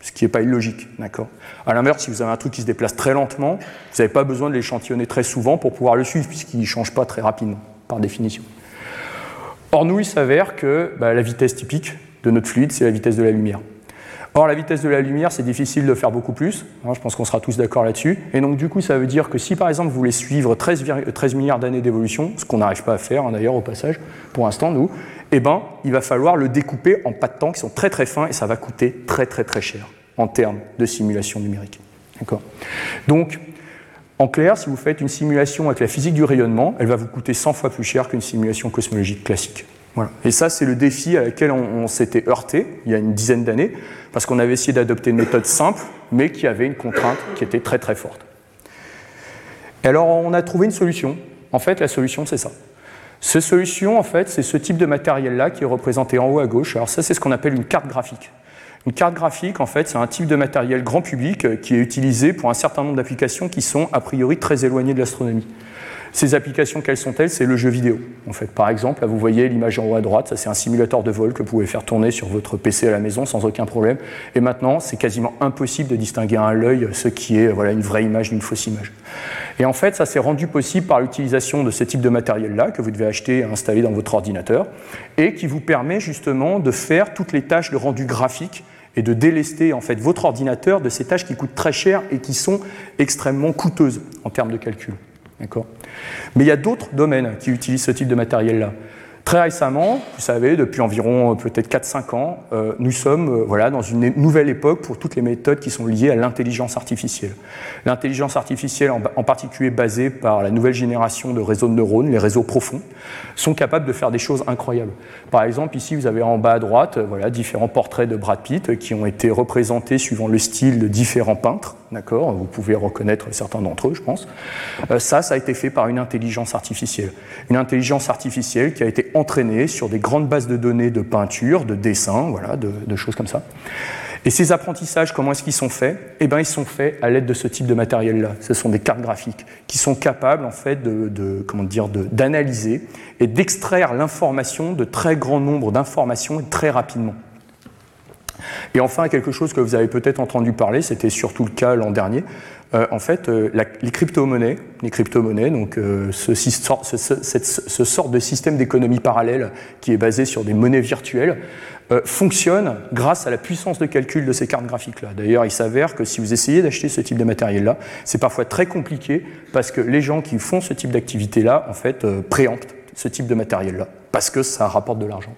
ce qui n'est pas illogique. D'accord à l'inverse, si vous avez un truc qui se déplace très lentement, vous n'avez pas besoin de l'échantillonner très souvent pour pouvoir le suivre, puisqu'il ne change pas très rapidement, par définition. Or, nous, il s'avère que bah, la vitesse typique de notre fluide, c'est la vitesse de la lumière. Or, la vitesse de la lumière, c'est difficile de faire beaucoup plus. Hein, je pense qu'on sera tous d'accord là-dessus. Et donc, du coup, ça veut dire que si, par exemple, vous voulez suivre 13, 13 milliards d'années d'évolution, ce qu'on n'arrive pas à faire, hein, d'ailleurs, au passage, pour l'instant, nous, eh ben, il va falloir le découper en pas de temps qui sont très très fins et ça va coûter très très très cher en termes de simulation numérique. D'accord? Donc, en clair, si vous faites une simulation avec la physique du rayonnement, elle va vous coûter 100 fois plus cher qu'une simulation cosmologique classique. Et ça, c'est le défi à laquelle on, s'était heurté il y a une dizaine d'années, parce qu'on avait essayé d'adopter une méthode simple, mais qui avait une contrainte qui était très très forte. Et alors, on a trouvé une solution. En fait, la solution, c'est ça. Cette solution, en fait, c'est ce type de matériel-là qui est représenté en haut à gauche. Alors ça, c'est ce qu'on appelle une carte graphique. Une carte graphique, en fait, c'est un type de matériel grand public euh, qui est utilisé pour un certain nombre d'applications qui sont a priori très éloignées de l'astronomie. Ces applications, quelles sont-elles? C'est le jeu vidéo. En fait, par exemple, vous voyez l'image en haut à droite, c'est un simulateur de vol que vous pouvez faire tourner sur votre PC à la maison sans aucun problème. Et maintenant, c'est quasiment impossible de distinguer à l'œil ce qui est voilà, une vraie image d'une fausse image. Et en fait, ça s'est rendu possible par l'utilisation de ce type de matériel-là que vous devez acheter et installer dans votre ordinateur et qui vous permet justement de faire toutes les tâches de rendu graphique et de délester en fait votre ordinateur de ces tâches qui coûtent très cher et qui sont extrêmement coûteuses en termes de calcul. Mais il y a d'autres domaines qui utilisent ce type de matériel-là. Très récemment, vous savez, depuis environ euh, peut-être 4-5 ans, euh, nous sommes euh, voilà, dans une nouvelle époque pour toutes les méthodes qui sont liées à l'intelligence artificielle. L'intelligence artificielle, en, particulier basée par la nouvelle génération de réseaux de neurones, les réseaux profonds, sont capables de faire des choses incroyables. Par exemple, ici, vous avez en bas à droite voilà, différents portraits de Brad Pitt qui ont été représentés suivant le style de différents peintres. D'accord? Vous pouvez reconnaître certains d'entre eux, je pense. ça, ça a été fait par une intelligence artificielle. Une intelligence artificielle qui a été entraînés sur des grandes bases de données de peinture, de dessin, voilà, de, choses comme ça. Et ces apprentissages, comment est-ce qu'ils sont faits? Eh bien, ils sont faits à l'aide de ce type de matériel-là. Ce sont des cartes graphiques qui sont capables, en fait, de, comment dire, d'analyser et d'extraire l'information de très grands nombres d'informations très rapidement. Et enfin, quelque chose que vous avez peut-être entendu parler, c'était surtout le cas l'an dernier, euh, en fait, euh, les crypto-monnaies, les crypto-monnaies, donc euh, ce, ce, sort de système d'économie parallèle qui est basé sur des monnaies virtuelles, fonctionne grâce à la puissance de calcul de ces cartes graphiques-là. D'ailleurs, il s'avère que si vous essayez d'acheter ce type de matériel-là, c'est parfois très compliqué parce que les gens qui font ce type d'activité-là, en fait, préemptent ce type de matériel-là parce que ça rapporte de l'argent.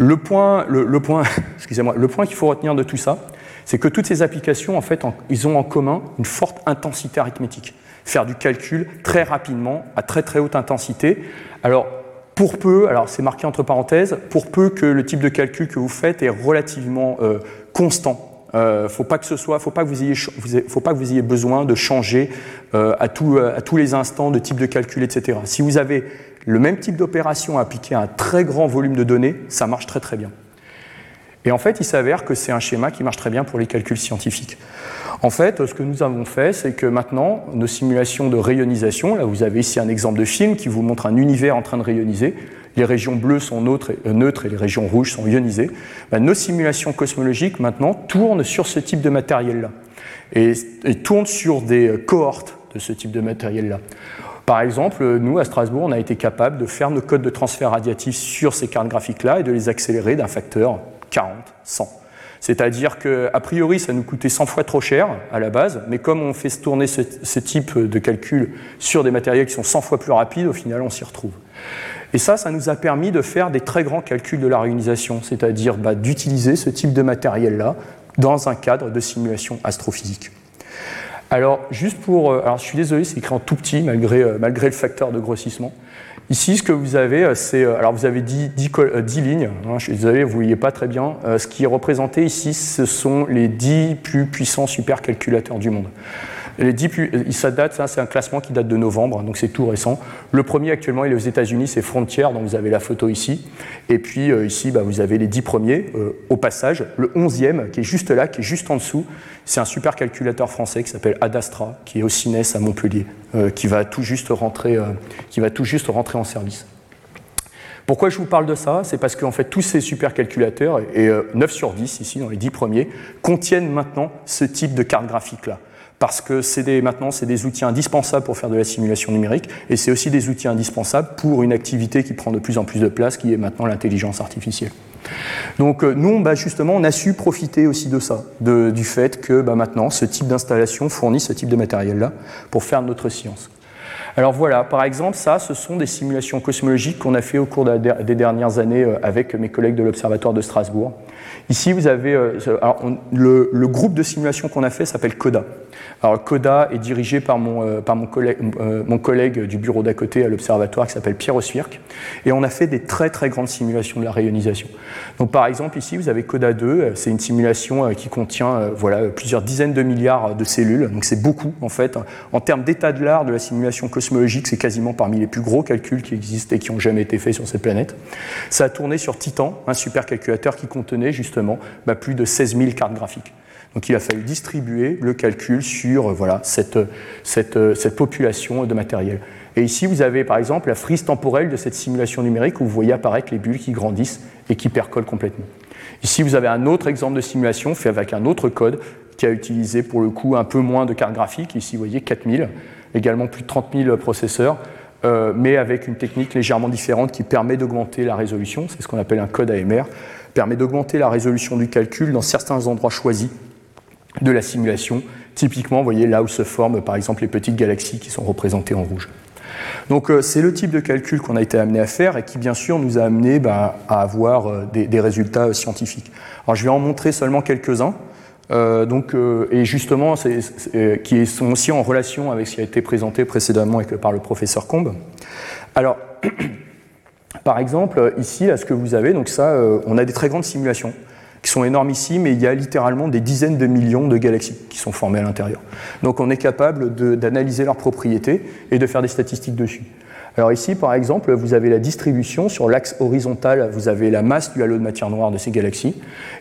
Le point, le, point, excusez-moi, le point qu'il faut retenir de tout ça, c'est que toutes ces applications, en fait, ils ont en commun une forte intensité arithmétique. Faire du calcul très rapidement, à très très haute intensité. Alors, pour peu, alors c'est marqué entre parenthèses, pour peu que le type de calcul que vous faites est relativement euh, constant. Euh, faut pas que ce soit, faut pas que vous ayez, faut pas que vous ayez besoin de changer euh, à, tout, à tous les instants de type de calcul, etc. Si vous avez le même type d'opération appliqué à un très grand volume de données, ça marche très très bien. Et en fait, il s'avère que c'est un schéma qui marche très bien pour les calculs scientifiques. En fait, ce que nous avons fait, c'est que maintenant, nos simulations de rayonisation, là vous avez ici un exemple de film qui vous montre un univers en train de rayoniser, les régions bleues sont neutres et, euh, les régions rouges sont ionisées, ben, nos simulations cosmologiques maintenant tournent sur ce type de matériel-là et, et tournent sur des euh, cohortes de ce type de matériel-là. Par exemple, nous, à Strasbourg, on a été capable de faire nos codes de transfert radiatif sur ces cartes graphiques-là et de les accélérer d'un facteur 40, 100. C'est-à-dire qu'a priori, ça nous coûtait 100 fois trop cher à la base, mais comme on fait tourner ce, type de calcul sur des matériels qui sont 100 fois plus rapides, au final, on s'y retrouve. Et ça, ça nous a permis de faire des très grands calculs de la c'est-à-dire bah, d'utiliser ce type de matériel-là dans un cadre de simulation astrophysique. Alors, juste pour. Euh, alors, je suis désolé, c'est écrit en tout petit malgré, euh, malgré le facteur de grossissement. Ici, ce que vous avez, euh, c'est. Alors, vous avez 10, 10, lignes. Hein, je suis désolé, vous ne voyez pas très bien. Ce qui est représenté ici, ce sont les 10 plus puissants supercalculateurs du monde. Les 10 ça date, c'est un classement qui date de novembre, donc c'est tout récent. Le premier actuellement, il est aux États-Unis, c'est Frontier, dont vous avez la photo ici. Et puis ici, bah, vous avez les 10 premiers au passage. Le 11e, qui est juste là, qui est juste en dessous, c'est un supercalculateur français qui s'appelle Adastra, qui est au CINES à Montpellier, euh, qui, va tout juste rentrer, euh, qui va tout juste rentrer en service. Pourquoi je vous parle de ça? C'est parce qu'en fait, tous ces supercalculateurs, et 9 euh, sur 10 ici, dans les 10 premiers, contiennent maintenant ce type de carte graphique-là. Parce que c'est maintenant, c'est des outils indispensables pour faire de la simulation numérique, et c'est aussi des outils indispensables pour une activité qui prend de plus en plus de place, qui est maintenant l'intelligence artificielle. Donc euh, nous, bah, justement, on a su profiter aussi de ça, du fait que bah, maintenant, ce type d'installation fournit ce type de matériel-là pour faire notre science. Alors voilà, par exemple, ça, ce sont des simulations cosmologiques qu'on a fait au cours des dernières années euh, avec mes collègues de l'Observatoire de Strasbourg. Ici, vous avez euh, le, le, groupe de simulation qu'on a fait s'appelle CODA. Alors CODA est dirigé par mon, euh, euh, mon collègue du bureau d'à côté à l'observatoire qui s'appelle Pierre Oswirk. Et on a fait des très très grandes simulations de la rayonisation. Donc par exemple ici vous avez CODA 2, euh, c'est une simulation qui contient voilà, plusieurs dizaines de milliards de cellules. Donc c'est beaucoup en fait. En termes d'état de l'art de la simulation cosmologique, c'est quasiment parmi les plus gros calculs qui existent et qui ont jamais été faits sur cette planète. Ça a tourné sur Titan, un supercalculateur qui contenait justement bah, plus de 16 000 cartes graphiques. Donc il a fallu distribuer le calcul sur euh, voilà, cette, cette, population de matériel. Et ici, vous avez par exemple la frise temporelle de cette simulation numérique où vous voyez apparaître les bulles qui grandissent et qui percolent complètement. Ici, vous avez un autre exemple de simulation fait avec un autre code qui a utilisé pour le coup un peu moins de cartes graphiques. Ici, vous voyez 4000, également plus de 30 000 processeurs. Euh, mais avec une technique légèrement différente qui permet d'augmenter la résolution, c'est ce qu'on appelle un code AMR, permet d'augmenter la résolution du calcul dans certains endroits choisis de la simulation. Typiquement, vous voyez là où se forment par exemple les petites galaxies qui sont représentées en rouge. Donc euh, c'est le type de calcul qu'on a été amené à faire et qui bien sûr nous a amené ben, à avoir euh, des, résultats euh, scientifiques. Alors je vais en montrer seulement quelques-uns. donc, et justement, qui sont aussi en relation avec ce qui a été présenté précédemment par le professeur Combe. Alors, par exemple, ici, là, ce que vous avez, donc ça, on a des très grandes simulations qui sont énormissimes et il y a littéralement des dizaines de millions de galaxies qui sont formées à l'intérieur. Donc on est capable d'analyser leurs propriétés et de faire des statistiques dessus. Alors ici, par exemple, vous avez la distribution. Sur l'axe horizontal, vous avez la masse du halo de matière noire de ces galaxies.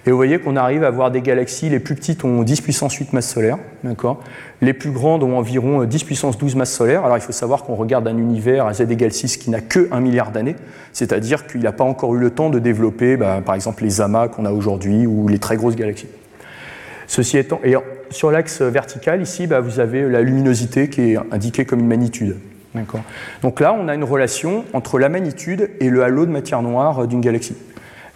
Et vous voyez qu'on arrive à avoir des galaxies, les plus petites ont 10 puissance 8 masses solaires, d'accord? Les plus grandes ont environ 10 puissance 12 masses solaires. Alors il faut savoir qu'on regarde un univers à z égale 6 qui n'a que 1 milliard d'années, c'est-à-dire qu'il n'a pas encore eu le temps de développer, bah, par exemple, les amas qu'on a aujourd'hui ou les très grosses galaxies. Ceci étant, et sur l'axe vertical, ici, bah, vous avez la luminosité qui est indiquée comme une magnitude. Donc là, on a une relation entre la magnitude et le halo de matière noire d'une galaxie.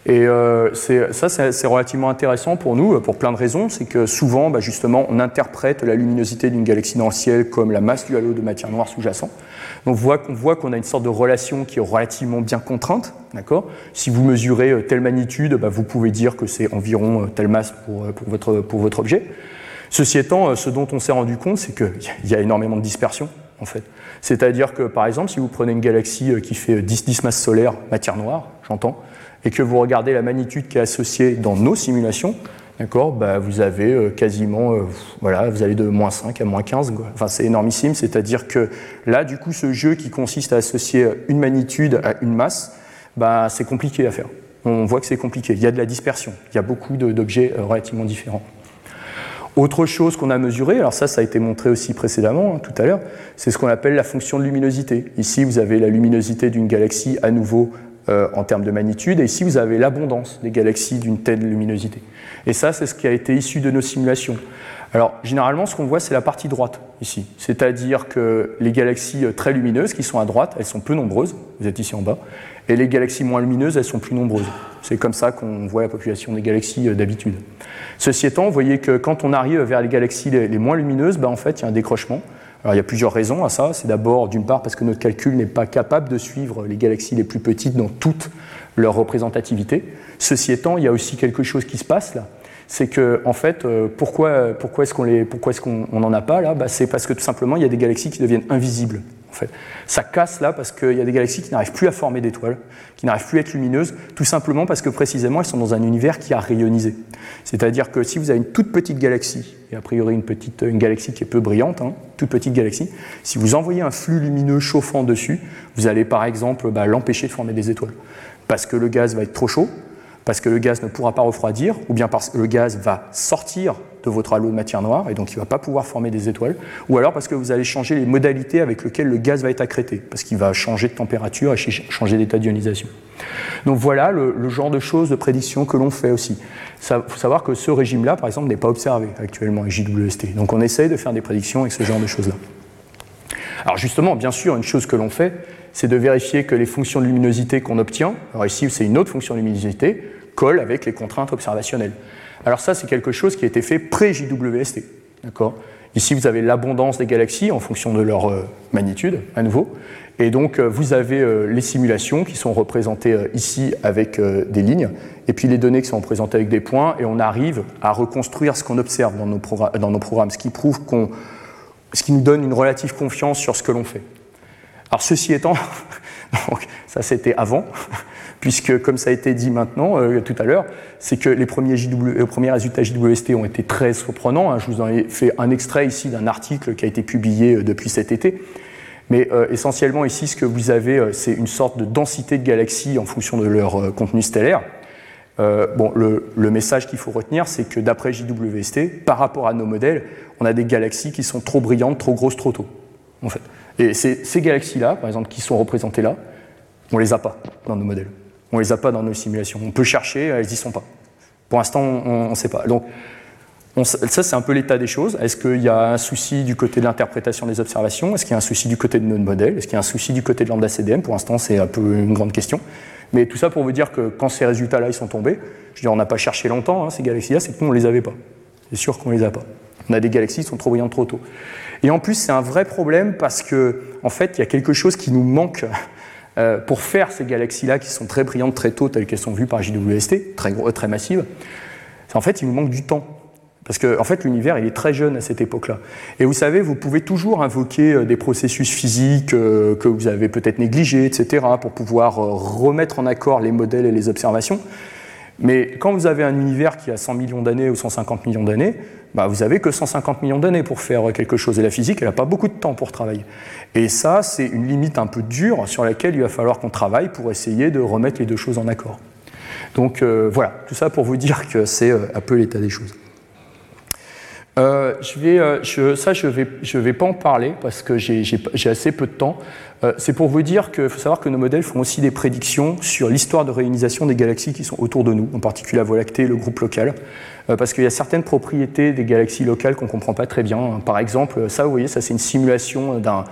Et euh, ça, c'est relativement intéressant pour nous, pour plein de raisons. C'est que souvent, bah, justement, on interprète la luminosité d'une galaxie dans le ciel comme la masse du halo de matière noire sous-jacent. On voit qu'on a une sorte de relation qui est relativement bien contrainte. Si vous mesurez euh, telle magnitude, bah, vous pouvez dire que c'est environ euh, telle masse votre, pour votre objet. Ceci étant, ce dont on s'est rendu compte, c'est qu'il y a énormément de dispersion, en fait. C'est-à-dire que, par exemple, si vous prenez une galaxie qui fait 10, 10 masses solaires, matière noire, j'entends, et que vous regardez la magnitude qui est associée dans nos simulations, d'accord, bah, vous avez euh, quasiment, euh, voilà, vous allez de moins 5 à moins 15, enfin c'est énormissime, c'est-à-dire que là, du coup, ce jeu qui consiste à associer une magnitude à une masse, bah, c'est compliqué à faire. On voit que c'est compliqué, il y a de la dispersion, il y a beaucoup d'objets euh, relativement différents. Autre chose qu'on a mesuré, alors ça, ça a été montré aussi précédemment, hein, tout à l'heure, c'est ce qu'on appelle la fonction de luminosité. Ici, vous avez la luminosité d'une galaxie à nouveau euh, en termes de magnitude, et ici vous avez l'abondance des galaxies d'une telle luminosité. Et ça, c'est ce qui a été issu de nos simulations. Alors, généralement, ce qu'on voit, c'est la partie droite ici. C'est-à-dire que les galaxies euh, très lumineuses qui sont à droite, elles sont peu nombreuses, vous êtes ici en bas, et les galaxies moins lumineuses, elles sont plus nombreuses. C'est comme ça qu'on voit la population des galaxies euh, d'habitude. Ceci étant, vous voyez que quand on arrive vers les galaxies les, moins lumineuses, ben, en fait, il y a un décrochement. Alors il y a plusieurs raisons à ça. C'est d'abord, d'une part, parce que notre calcul n'est pas capable de suivre les galaxies les plus petites dans toute leur représentativité. Ceci étant, il y a aussi quelque chose qui se passe là. C'est que, en fait, euh, pourquoi, pourquoi est-ce qu'on n'en a pas là? Bah, C'est parce que tout simplement, il y a des galaxies qui deviennent invisibles. Ça casse là parce qu'il y a des galaxies qui n'arrivent plus à former d'étoiles, qui n'arrivent plus à être lumineuses, tout simplement parce que précisément elles sont dans un univers qui a rayonisé. C'est-à-dire que si vous avez une toute petite galaxie, et a priori une, petite, une galaxie qui est peu brillante, hein, toute petite galaxie, si vous envoyez un flux lumineux chauffant dessus, vous allez par exemple bah, l'empêcher de former des étoiles. Parce que le gaz va être trop chaud, parce que le gaz ne pourra pas refroidir, ou bien parce que le gaz va sortir de votre halo de matière noire, et donc il ne va pas pouvoir former des étoiles, ou alors parce que vous allez changer les modalités avec lesquelles le gaz va être accrété, parce qu'il va changer de température et changer d'état d'ionisation. Donc voilà le, genre de choses, de prédictions que l'on fait aussi. Il faut savoir que ce régime-là, par exemple, n'est pas observé actuellement avec JWST. Donc on essaye de faire des prédictions avec ce genre de choses-là. Alors justement, bien sûr, une chose que l'on fait, c'est de vérifier que les fonctions de luminosité qu'on obtient, alors ici c'est une autre fonction de luminosité, collent avec les contraintes observationnelles. Alors ça, c'est quelque chose qui a été fait pré-JWST. Ici, vous avez l'abondance des galaxies en fonction de leur euh, magnitude, à nouveau. Et donc, euh, vous avez euh, les simulations qui sont représentées ici avec des lignes, et puis les données qui sont représentées avec des points, et on arrive à reconstruire ce qu'on observe dans nos, dans nos, programmes, ce qui prouve qu'on, ce qui nous donne une relative confiance sur ce que l'on fait. Alors, ceci étant, ça c'était avant, puisque comme ça a été dit maintenant, euh, tout à l'heure, c'est que les premiers, euh, premiers, résultats JWST ont été très surprenants. Hein. Je vous en ai fait un extrait ici d'un article qui a été publié euh, depuis cet été. Mais essentiellement ici, ce que vous avez, c'est une sorte de densité de galaxies en fonction de leur contenu stellaire. bon, le, le message qu'il faut retenir, c'est que d'après JWST, par rapport à nos modèles, on a des galaxies qui sont trop brillantes, trop grosses, trop tôt. En fait. Et ces galaxies-là, par exemple, qui sont représentées là, on les a pas dans nos modèles. On les a pas dans nos simulations. On peut chercher, elles n'y sont pas. Pour l'instant, on ne sait pas. Donc, ça, c'est un peu l'état des choses. Est-ce qu'il y a un souci du côté de l'interprétation des observations? Est-ce qu'il y a un souci du côté de nos modèles Est-ce qu'il y a un souci du côté de lambda CDM Pour l'instant, c'est un peu une grande question. Mais tout ça pour vous dire que quand ces résultats-là ils sont tombés, je veux dire, on n'a pas cherché longtemps hein, ces galaxies-là, c'est que nous, on ne les avait pas. C'est sûr qu'on ne les a pas. On a des galaxies qui sont trop brillantes trop tôt. Et en plus, c'est un vrai problème parce que, en fait, il y a quelque chose qui nous manque euh, pour faire ces galaxies-là qui sont très brillantes très tôt, telles qu'elles sont vues par JWST, très, très massives, en fait, il nous manque du temps. Parce que en fait, l'univers, il est très jeune à cette époque-là. Et vous savez, vous pouvez toujours invoquer euh, des processus physiques euh, que vous avez peut-être négligés, etc., pour pouvoir remettre en accord les modèles et les observations. Mais quand vous avez un univers qui a 100 millions d'années ou 150 millions d'années, bah, vous n'avez que 150 millions d'années pour faire quelque chose. Et la physique, elle n'a pas beaucoup de temps pour travailler. Et ça, c'est une limite un peu dure sur laquelle il va falloir qu'on travaille pour essayer de remettre les deux choses en accord. Donc euh, voilà, tout ça pour vous dire que c'est euh, un peu l'état des choses. Euh, je vais, euh, je, ça, je ne vais, je vais pas en parler parce que j'ai assez peu de temps. Euh, c'est pour vous dire qu'il faut savoir que nos modèles font aussi des prédictions sur l'histoire de réionisation des galaxies qui sont autour de nous, en particulier la Voie lactée le groupe local, parce qu'il y a certaines propriétés des galaxies locales qu'on ne comprend pas très bien. Par exemple, ça, vous voyez, ça c'est une simulation d'un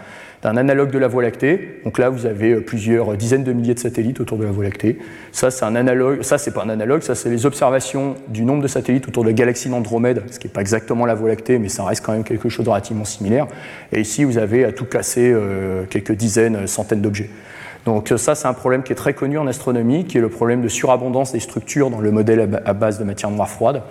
d'un analogue de la Voie lactée. Donc là, vous avez euh, plusieurs dizaines de milliers de satellites autour de la Voie lactée. Ça, c'est un analogue. Ça, c'est pas un analogue. Ça, c'est les observations du nombre de satellites autour de la galaxie d'Andromède, ce qui n'est pas exactement la Voie lactée, mais ça reste quand même quelque chose de relativement similaire. Et ici, vous avez à tout casser euh, quelques dizaines, centaines d'objets. Donc ça, c'est un problème qui est très connu en astronomie, qui est le problème de surabondance des structures dans le modèle à base de matière noire froide.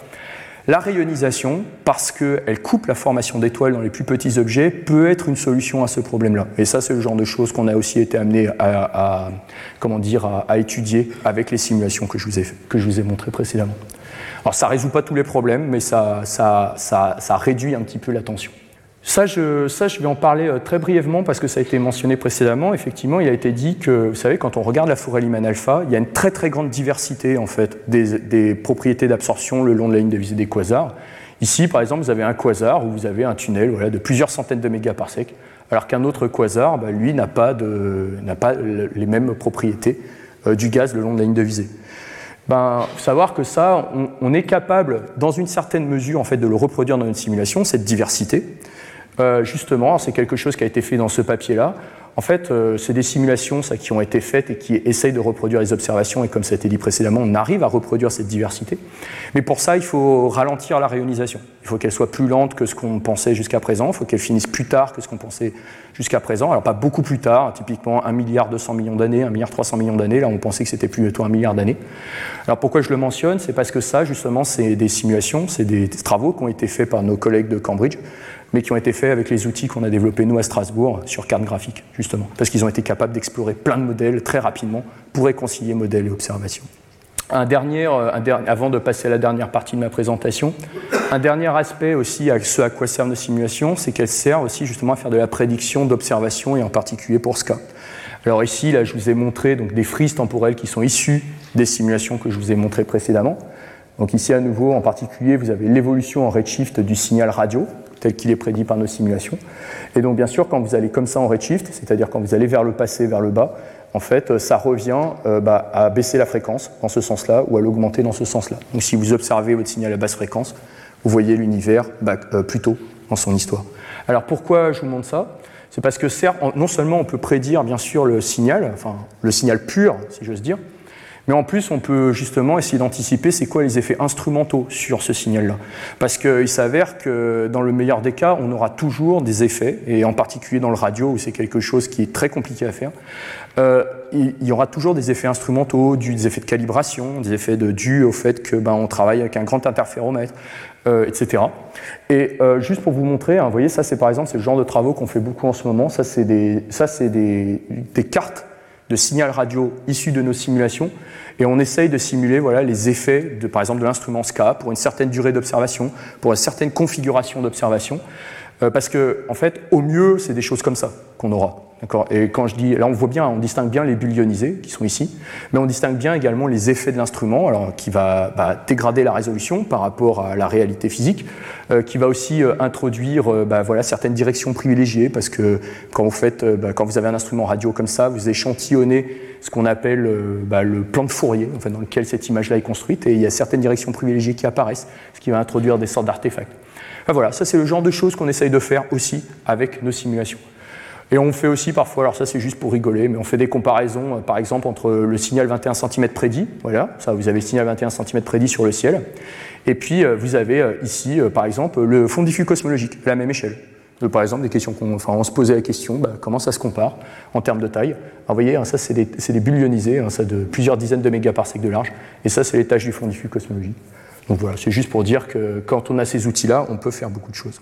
La rayonisation, parce qu'elle coupe la formation d'étoiles dans les plus petits objets, peut être une solution à ce problème-là. Et ça, c'est le genre de choses qu'on a aussi été amené à, comment dire, à, étudier avec les simulations que je vous ai, que je vous ai montrées précédemment. Alors, ça ne résout pas tous les problèmes, mais ça, ça, ça, ça réduit un petit peu la tension. Ça je, vais en parler euh, très brièvement parce que ça a été mentionné précédemment. Effectivement, il a été dit que, vous savez, quand on regarde la forêt Lyman alpha, il y a une très très grande diversité en fait des, propriétés d'absorption le long de la ligne de visée des quasars. Ici, par exemple, vous avez un quasar où vous avez un tunnel de plusieurs centaines de mégaparsecs, alors qu'un autre quasar, bah, lui, n'a pas, les mêmes propriétés euh, du gaz le long de la ligne de visée. Ben, savoir que ça, on, on, est capable, dans une certaine mesure, en fait, de le reproduire dans une simulation, cette diversité. Euh, justement, c'est quelque chose qui a été fait dans ce papier-là. En fait, euh, c'est des simulations qui ont été faites et qui essayent de reproduire les observations, et comme ça a été dit précédemment, on arrive à reproduire cette diversité. Mais pour ça, il faut ralentir la rayonisation. Il faut qu'elle soit plus lente que ce qu'on pensait jusqu'à présent, il faut qu'elle finisse plus tard que ce qu'on pensait jusqu'à présent. Alors pas beaucoup plus tard, typiquement 1 milliard 200 millions d'années, 1 milliard 300 millions d'années, là on pensait que c'était plutôt 1 milliard d'années. Alors pourquoi je le mentionne? C'est parce que ça, justement, c'est des simulations, c'est des travaux qui ont été faits par nos collègues de Cambridge mais qui ont été faits avec les outils qu'on a développés nous à Strasbourg sur carte graphique, justement, parce qu'ils ont été capables d'explorer plein de modèles très rapidement pour réconcilier modèles et observations. Un dernier, euh, avant de passer à la dernière partie de ma présentation, un dernier aspect aussi à ce à quoi servent nos simulations, c'est qu'elles servent aussi justement à faire de la prédiction d'observation et en particulier pour ce cas. Alors ici, là, je vous ai montré donc, des frises temporelles qui sont issues des simulations que je vous ai montrées précédemment. Donc ici, à nouveau, en particulier, vous avez l'évolution en redshift du signal radio, tel qu'il est prédit par nos simulations. Et donc, bien sûr, quand vous allez comme ça en redshift, c'est-à-dire quand vous allez vers le passé, vers le bas, en fait, ça revient euh, bah, à baisser la fréquence dans ce sens-là ou à l'augmenter dans ce sens-là. Donc, si vous observez votre signal à basse fréquence, vous voyez l'univers bah, euh, plus tôt dans son histoire. Alors, pourquoi je vous montre ça? C'est parce que, certes, non seulement on peut prédire, bien sûr, le signal, enfin, le signal pur, si j'ose dire, mais en plus, on peut justement essayer d'anticiper c'est quoi les effets instrumentaux sur ce signal-là. Parce qu'il s'avère que dans le meilleur des cas, on aura toujours des effets, et en particulier dans le radio, où c'est quelque chose qui est très compliqué à faire, euh, il y aura toujours des effets instrumentaux, des effets de calibration, des effets dus au fait que ben, on travaille avec un grand interféromètre, euh, etc. Et euh, juste pour vous montrer, hein, vous voyez, ça c'est par exemple le genre de travaux qu'on fait beaucoup en ce moment. Ça c'est des, des, des cartes de signal radio issus de nos simulations et on essaye de simuler voilà, les effets, de, par exemple, de l'instrument SCA pour une certaine durée d'observation, pour une certaine configuration d'observation. Euh, parce que, en fait, au mieux, c'est des choses comme ça qu'on aura. Et quand je dis, là, on voit bien, on distingue bien les bulles ionisées qui sont ici, mais on distingue bien également les effets de l'instrument, alors qui va bah, dégrader la résolution par rapport à la réalité physique, euh, qui va aussi euh, introduire euh, bah, voilà, certaines directions privilégiées, parce que quand vous faites, bah, quand vous avez un instrument radio comme ça, vous échantillonnez ce qu'on appelle le plan de Fourier, enfin, dans lequel cette image-là est construite, et il y a certaines directions privilégiées qui apparaissent, ce qui va introduire des sortes d'artefacts. Voilà, ça c'est le genre de choses qu'on essaye de faire aussi avec nos simulations. Et on fait aussi parfois, alors ça c'est juste pour rigoler, mais on fait des comparaisons, euh, par exemple, entre le signal 21 cm prédit, voilà, ça vous avez le signal 21 cm prédit sur le ciel, et puis euh, vous avez euh, ici, par exemple, le fond diffus cosmologique, la même échelle. par exemple, des questions qu'on enfin, on se posait la question, bah, comment ça se compare en termes de taille Alors vous voyez, hein, ça c'est des, des, bulles hein, ça de plusieurs dizaines de mégaparsecs de large, et ça c'est les tâches du fond diffus cosmologique. Donc voilà, c'est juste pour dire que quand on a ces outils-là, on peut faire beaucoup de choses.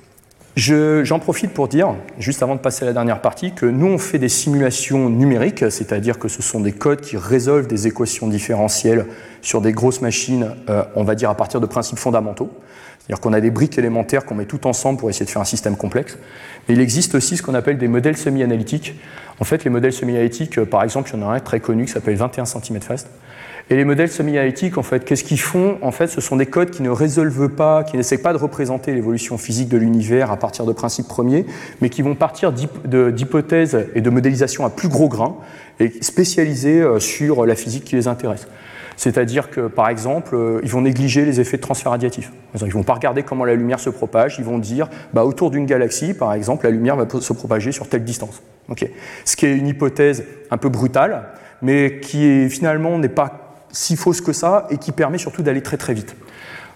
J'en profite pour dire, juste avant de passer à la dernière partie, que nous, on fait des simulations numériques, c'est-à-dire que ce sont des codes qui résolvent des équations différentielles sur des grosses machines, euh, on va dire à partir de principes fondamentaux. C'est-à-dire qu'on a des briques élémentaires qu'on met tout ensemble pour essayer de faire un système complexe. Mais il existe aussi ce qu'on appelle des modèles semi-analytiques. En fait, les modèles semi-analytiques, euh, par exemple, il y en a un très connu qui s'appelle 21 cm fast. Et les modèles semi-analytiques, en fait, qu'est-ce qu'ils font? En fait, ce sont des codes qui ne résolvent pas, qui n'essaient pas de représenter l'évolution physique de l'univers à partir de principes premiers, mais qui vont partir d'hypothèses et de modélisation à plus gros grains et spécialisées euh, sur la physique qui les intéresse. C'est-à-dire que, par exemple, euh, ils vont négliger les effets de transfert radiatif. Ils ne vont pas regarder comment la lumière se propage, ils vont dire, bah, autour d'une galaxie, par exemple, la lumière va se propager sur telle distance. Ce qui est une hypothèse un peu brutale, mais qui finalement n'est pas si fausse que ça et qui permet surtout d'aller très très vite.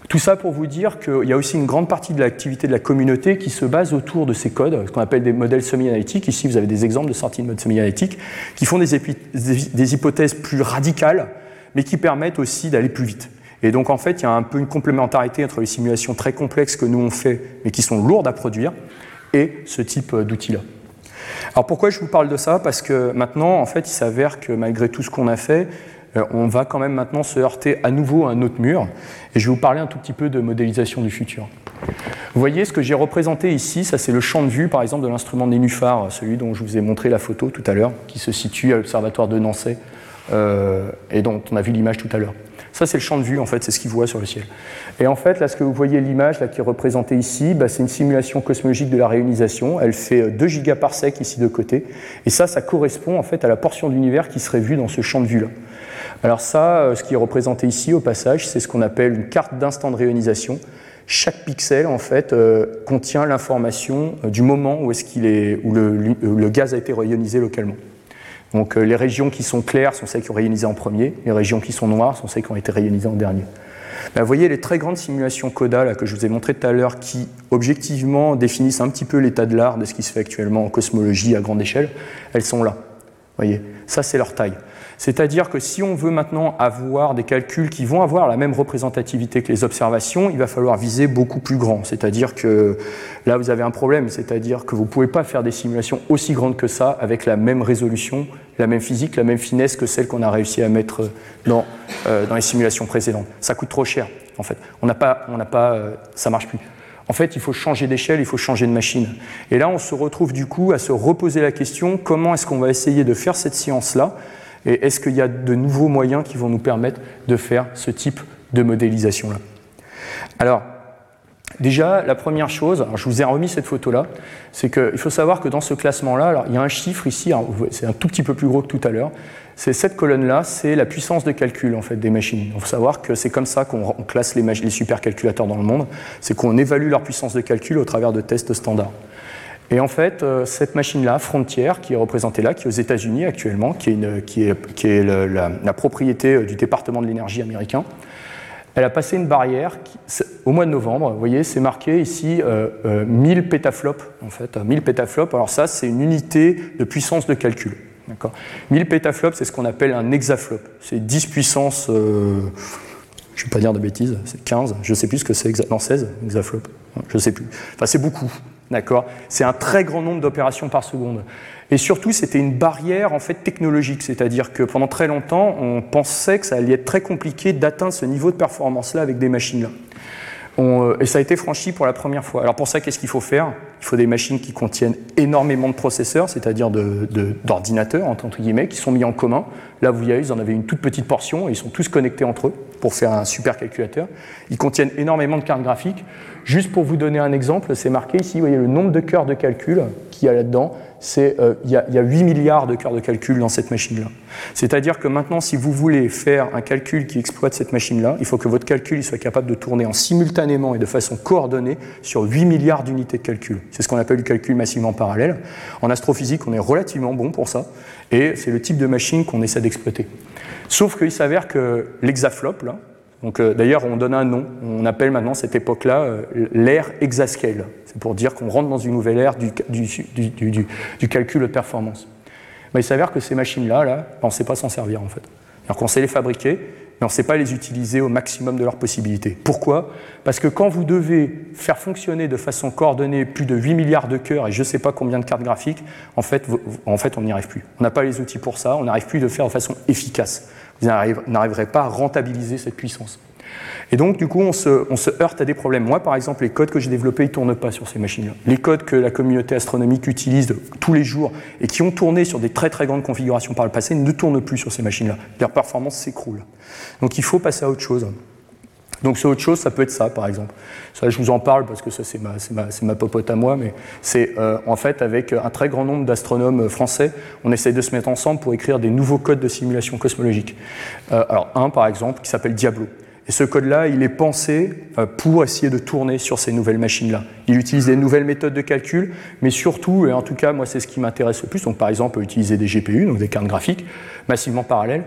Tout ça pour vous dire qu'il y a aussi une grande partie de l'activité de la communauté qui se base autour de ces codes, ce qu'on appelle des modèles semi-analytiques. Ici, vous avez des exemples de sorties de modes semi-analytiques qui font des, hypothèses plus radicales, mais qui permettent aussi d'aller plus vite. Et donc, en fait, il y a un peu une complémentarité entre les simulations très complexes que nous on fait, mais qui sont lourdes à produire, et ce type d'outils-là. Alors, pourquoi je vous parle de ça? Parce que maintenant, en fait, il s'avère que malgré tout ce qu'on a fait, euh, on va quand même maintenant se heurter à nouveau à un autre mur. Et je vais vous parler un tout petit peu de modélisation du futur. Vous voyez ce que j'ai représenté ici, ça c'est le champ de vue par exemple de l'instrument Nénuphar, celui dont je vous ai montré la photo tout à l'heure, qui se situe à l'observatoire de Nancy euh, et dont on a vu l'image tout à l'heure. Ça c'est le champ de vue en fait, c'est ce qu'il voit sur le ciel. Et en fait là ce que vous voyez l'image qui est représentée ici, bah, c'est une simulation cosmologique de la réunisation. Elle fait 2 euh, gigaparsecs ici de côté. Et ça, ça correspond en fait à la portion de l'univers qui serait vue dans ce champ de vue là. Alors ça, euh, ce qui est représenté ici au passage, c'est ce qu'on appelle une carte d'instant de réionisation. Chaque pixel, en fait, euh, contient l'information euh, du moment où, est-ce est, où le, gaz a été réionisé localement. Donc les régions qui sont claires sont celles qui ont réionisé en premier, les régions qui sont noires sont celles qui ont été réionisées en dernier. Ben, vous voyez les très grandes simulations CODA que je vous ai montrées tout à l'heure qui objectivement définissent un petit peu l'état de l'art de ce qui se fait actuellement en cosmologie à grande échelle, elles sont là. Vous voyez, ça c'est leur taille. C'est-à-dire que si on veut maintenant avoir des calculs qui vont avoir la même représentativité que les observations, il va falloir viser beaucoup plus grand. C'est-à-dire que là, vous avez un problème, c'est-à-dire que vous ne pouvez pas faire des simulations aussi grandes que ça avec la même résolution, la même physique, la même finesse que celle qu'on a réussi à mettre dans, euh, dans les simulations précédentes. Ça coûte trop cher, en fait. On n'a pas, on pas, euh, ça marche plus. En fait, il faut changer d'échelle, il faut changer de machine. Et là, on se retrouve du coup à se reposer la question comment est-ce qu'on va essayer de faire cette science-là et est-ce qu'il y a de nouveaux moyens qui vont nous permettre de faire ce type de modélisation-là? Alors, déjà, la première chose, je vous ai remis cette photo-là, c'est qu'il faut savoir que dans ce classement-là, il y a un chiffre ici, c'est un tout petit peu plus gros que tout à l'heure, c'est cette colonne-là, c'est la puissance de calcul en fait des machines. Il faut savoir que c'est comme ça qu'on classe les supercalculateurs dans le monde, c'est qu'on évalue leur puissance de calcul au travers de tests standards. Et en fait, euh, cette machine-là, Frontier, qui est représentée là, qui est aux États-Unis actuellement, qui est, la, propriété euh, du département de l'énergie américain, elle a passé une barrière au mois de novembre. Vous voyez, c'est marqué ici 1000 euh, pétaflops. En fait, 1000 pétaflops. Alors ça, c'est une unité de puissance de calcul. 1000 pétaflops, c'est ce qu'on appelle un hexaflop. C'est 10 puissance, je ne vais pas dire de bêtises, c'est 15, je ne sais plus ce que c'est, non 16 hexaflop, je ne sais plus. Enfin, c'est beaucoup. D'accord C'est un très grand nombre d'opérations par seconde. Et surtout, c'était une barrière en fait technologique, c'est-à-dire que pendant très longtemps, on pensait que ça allait être très compliqué d'atteindre ce niveau de performance-là avec des machines-là. Euh, et ça a été franchi pour la première fois. Alors pour ça, qu'est-ce qu'il faut faire? Il faut des machines qui contiennent énormément de processeurs, c'est-à-dire d'ordinateurs, entre guillemets, qui sont mis en commun. Là, vous voyez, ils en avaient une toute petite portion, et ils sont tous connectés entre eux pour faire un super calculateur. Ils contiennent énormément de cartes graphiques. Juste pour vous donner un exemple, c'est marqué ici, vous voyez le nombre de cœurs de calcul qu'il y a là-dedans. C'est, euh, il, y a, 8 milliards de cœurs de calcul dans cette machine-là. C'est-à-dire que maintenant, si vous voulez faire un calcul qui exploite cette machine-là, il faut que votre calcul soit capable de tourner en simultanément et de façon coordonnée sur 8 milliards d'unités de calcul. C'est ce qu'on appelle du calcul massivement parallèle. En astrophysique, on est relativement bon pour ça, et c'est le type de machine qu'on essaie d'exploiter. Sauf qu'il s'avère que l'hexaflop, donc euh, d'ailleurs on donne un nom, on appelle maintenant cette époque-là euh, l'ère exascale. C'est pour dire qu'on rentre dans une nouvelle ère du, calcul de performance. Mais il s'avère que ces machines-là, là, on ne sait pas s'en servir en fait. Alors qu'on sait les fabriquer, mais on ne sait pas les utiliser au maximum de leurs possibilités. Pourquoi? Parce que quand vous devez faire fonctionner de façon coordonnée plus de 8 milliards de cœurs et je ne sais pas combien de cartes graphiques, en fait, en fait on n'y arrive plus. On n'a pas les outils pour ça, on n'arrive plus de faire de façon efficace. Vous n'arriverez pas à rentabiliser cette puissance. Et donc, du coup, on se, heurte à des problèmes. Moi, par exemple, les codes que j'ai développés, ils ne tournent pas sur ces machines-là. Les codes que la communauté astronomique utilise tous les jours et qui ont tourné sur des très très grandes configurations par le passé ne tournent plus sur ces machines-là. Leur performance s'écroule. Donc, il faut passer à autre chose. Donc c'est autre chose, ça peut être ça par exemple. Ça je vous en parle parce que ça c'est ma, popote à moi, mais c'est euh, en fait avec un très grand nombre d'astronomes français, on essaye de se mettre ensemble pour écrire des nouveaux codes de simulation cosmologique. Euh, alors un par exemple qui s'appelle Diablo. Et ce code-là, il est pensé euh, pour essayer de tourner sur ces nouvelles machines-là. Il utilise des nouvelles méthodes de calcul, mais surtout, et en tout cas, moi, c'est ce qui m'intéresse le plus. Donc, par exemple, utiliser des GPU, donc des cartes graphiques, massivement parallèles.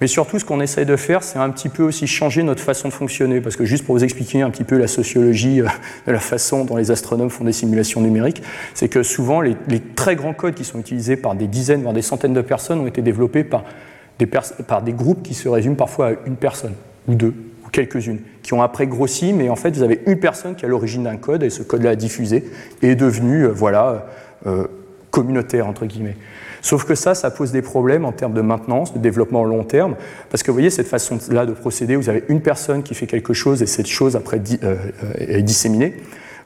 Mais surtout, ce qu'on essaye de faire, c'est un petit peu aussi changer notre façon de fonctionner. Parce que juste pour vous expliquer un petit peu la sociologie euh, de la façon dont les astronomes font des simulations numériques, c'est que souvent, les, très grands codes qui sont utilisés par des dizaines, voire des centaines de personnes ont été développés par des, par des groupes qui se résument parfois à une personne ou deux quelques-unes, qui ont après grossi, mais en fait, vous avez une personne qui est à l'origine d'un code, et ce code-là a diffusé, et est devenu, euh, voilà, euh, communautaire, entre guillemets. Sauf que ça, ça pose des problèmes en termes de maintenance, de développement long terme, parce que vous voyez, cette façon-là de procéder, vous avez une personne qui fait quelque chose, et cette chose, après, euh, est disséminée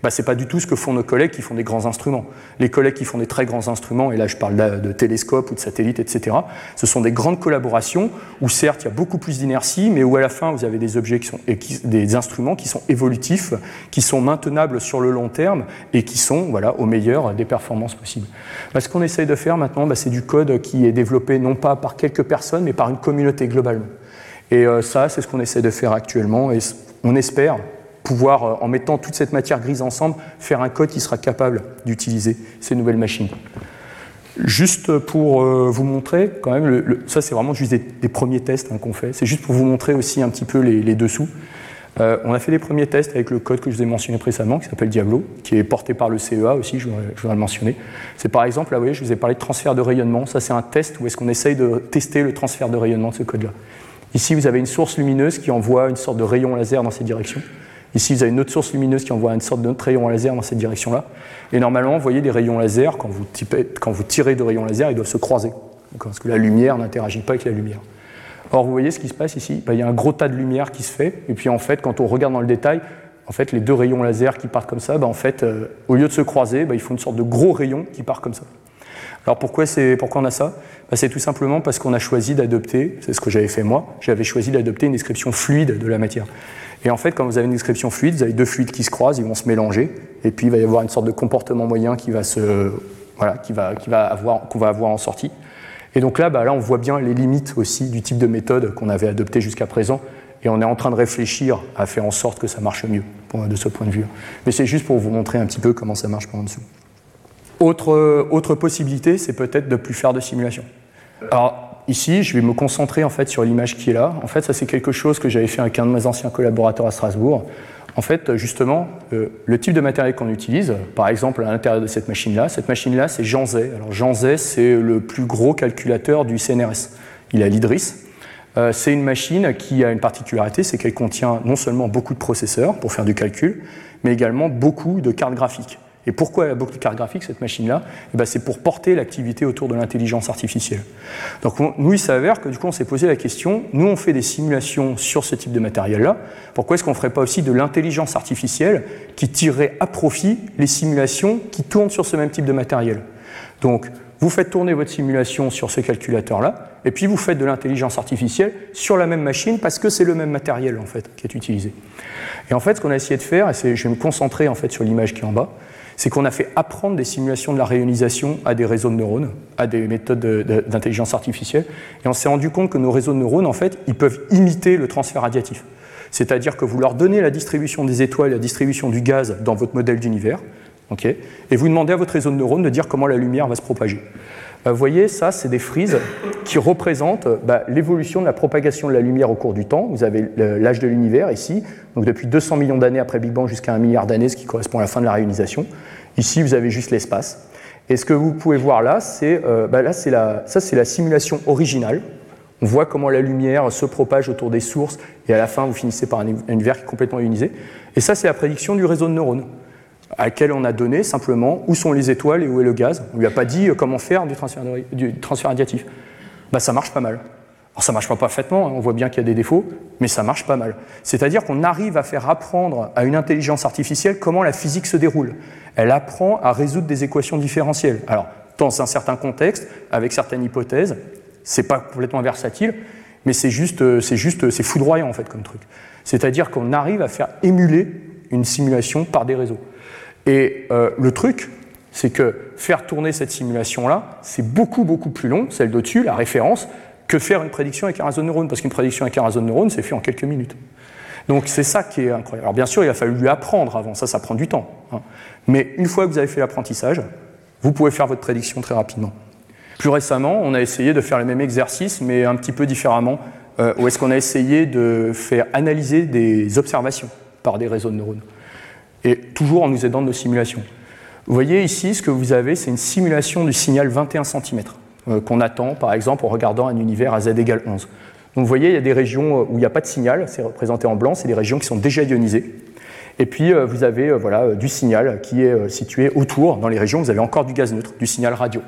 bah, ce n'est pas du tout ce que font nos collègues qui font des grands instruments. Les collègues qui font des très grands instruments, et là je parle de, télescopes ou de satellites, etc., ce sont des grandes collaborations où certes il y a beaucoup plus d'inertie, mais où à la fin vous avez des objets qui sont, des instruments qui sont évolutifs, qui sont maintenables sur le long terme et qui sont voilà, au meilleur des performances possibles. Bah, ce qu'on essaye de faire maintenant, bah, c'est du code qui est développé non pas par quelques personnes, mais par une communauté globalement. Et euh, ça, c'est ce qu'on essaie de faire actuellement, et on espère, pouvoir, euh, en mettant toute cette matière grise ensemble, faire un code qui sera capable d'utiliser ces nouvelles machines. Juste pour euh, vous montrer, quand même, ça c'est vraiment juste des, premiers tests hein, qu'on fait, c'est juste pour vous montrer aussi un petit peu les, dessous. Euh, on a fait des premiers tests avec le code que je vous ai mentionné précédemment, qui s'appelle Diablo, qui est porté par le CEA aussi, je voudrais, le mentionner. C'est par exemple, là vous voyez, je vous ai parlé de transfert de rayonnement. Ça c'est un test où est-ce qu'on essaye de tester le transfert de rayonnement de ce code-là. Ici, vous avez une source lumineuse qui envoie une sorte de rayon laser dans cette direction. Ici, vous avez une autre source lumineuse qui envoie une sorte de rayon laser dans cette direction-là. Et normalement, vous voyez des rayons laser, quand vous, tirez de rayons laser, ils doivent se croiser. Parce que la lumière n'interagit pas avec la lumière. Or, vous voyez ce qui se passe ici? Ben, Il y a un gros tas de lumière qui se fait. Et puis, en fait, quand on regarde dans le détail, en fait, les deux rayons laser qui partent comme ça, ben, en fait, euh, au lieu de se croiser, ben, ils font une sorte de gros rayon qui part comme ça. Alors pourquoi, pourquoi on a ça? C'est tout simplement parce qu'on a choisi d'adopter, c'est ce que j'avais fait moi, j'avais choisi d'adopter une description fluide de la matière. Et en fait, quand vous avez une description fluide, vous avez deux fluides qui se croisent, ils vont se mélanger, et puis il va y avoir une sorte de comportement moyen qui va se, voilà, qui va, qui va avoir, qu'on va avoir en sortie. Et donc là, bah, là, on voit bien les limites aussi du type de méthode qu'on avait adopté jusqu'à présent, et on est en train de réfléchir à faire en sorte que ça marche mieux de ce point de vue. Mais c'est juste pour vous montrer un petit peu comment ça marche par en dessous. Autre, autre possibilité, c'est peut-être de plus faire de simulation. Alors, ici, je vais me concentrer en fait sur l'image qui est là. En fait, ça c'est quelque chose que j'avais fait avec un de mes anciens collaborateurs à Strasbourg. En fait, justement, euh, le type de matériel qu'on utilise, par exemple à l'intérieur de cette machine-là, cette machine-là, c'est Jean Zay. Alors Jean Zay, c'est le plus gros calculateur du CNRS. Il a l'IDRIS. Euh, c'est une machine qui a une particularité, c'est qu'elle contient non seulement beaucoup de processeurs pour faire du calcul, mais également beaucoup de cartes graphiques. Et pourquoi elle a beaucoup de cette machine-là eh ben, C'est pour porter l'activité autour de l'intelligence artificielle. Donc nous, il s'avère que du coup, on s'est posé la question, nous, on fait des simulations sur ce type de matériel-là, pourquoi est-ce qu'on ne ferait pas aussi de l'intelligence artificielle qui tirerait à profit les simulations qui tournent sur ce même type de matériel? Donc, vous faites tourner votre simulation sur ce calculateur-là, et puis vous faites de l'intelligence artificielle sur la même machine parce que c'est le même matériel en fait qui est utilisé. Et en fait, ce qu'on a essayé de faire, et je vais me concentrer en fait sur l'image qui est en bas, c'est qu'on a fait apprendre des simulations de la réionisation à des réseaux de neurones, à des méthodes d'intelligence artificielle, et on s'est rendu compte que nos réseaux de neurones, en fait, ils peuvent imiter le transfert radiatif. C'est-à-dire que vous leur donnez la distribution des étoiles, la distribution du gaz dans votre modèle d'univers, et vous demandez à votre réseau de neurones de dire comment la lumière va se propager. Euh, vous voyez, ça, c'est des frises qui représentent bah, l'évolution de la propagation de la lumière au cours du temps. Vous avez l'âge de l'univers ici, donc depuis 200 millions d'années après Big Bang jusqu'à un milliard d'années, ce qui correspond à la fin de la réunisation. Ici, vous avez juste l'espace. Et ce que vous pouvez voir là, c'est euh, bah, là, c'est la simulation originale. On voit comment la lumière se propage autour des sources, et à la fin, vous finissez par un univers qui est complètement ionisé. Et ça, c'est la prédiction du réseau de neurones à laquelle on a donné simplement où sont les étoiles et où est le gaz. On ne lui a pas dit euh, comment faire du transfert, radiatif. Bah, ça marche pas mal. Alors ça marche pas parfaitement, hein, on voit bien qu'il y a des défauts, mais ça marche pas mal. C'est-à-dire qu'on arrive à faire apprendre à une intelligence artificielle comment la physique se déroule. Elle apprend à résoudre des équations différentielles. Alors, dans un certain contexte, avec certaines hypothèses, c'est pas complètement versatile, Mais c'est juste, c'est juste, c'est foudroyant en fait comme truc. C'est-à-dire qu'on arrive à faire émuler une simulation par des réseaux. Et le truc, c'est que faire tourner cette simulation-là, c'est beaucoup, beaucoup plus long, celle d'au-dessus, la référence, que faire une prédiction avec un réseau de neurones, parce qu'une prédiction avec un réseau de neurones, c'est fait en quelques minutes. Donc c'est ça qui est incroyable. Alors bien sûr, il a fallu lui apprendre avant, ça, ça prend du temps. Hein. Mais une fois que vous avez fait l'apprentissage, vous pouvez faire votre prédiction très rapidement. Plus récemment, on a essayé de faire le même exercice, mais un petit peu différemment, euh, où est-ce qu'on a essayé de faire analyser des observations par des réseaux de neurones, et toujours en nous aidant de nos simulations. Vous voyez ici, ce que vous avez, c'est une simulation du signal 21 cm euh, qu'on attend, par exemple, en regardant un univers à z égale 11. Donc vous voyez, il y a des régions où il n'y a pas de signal, c'est représenté en blanc, c'est des régions qui sont déjà ionisées. Et puis euh, vous avez euh, voilà, du signal qui est situé autour, dans les régions où vous avez encore du gaz neutre, du signal radio.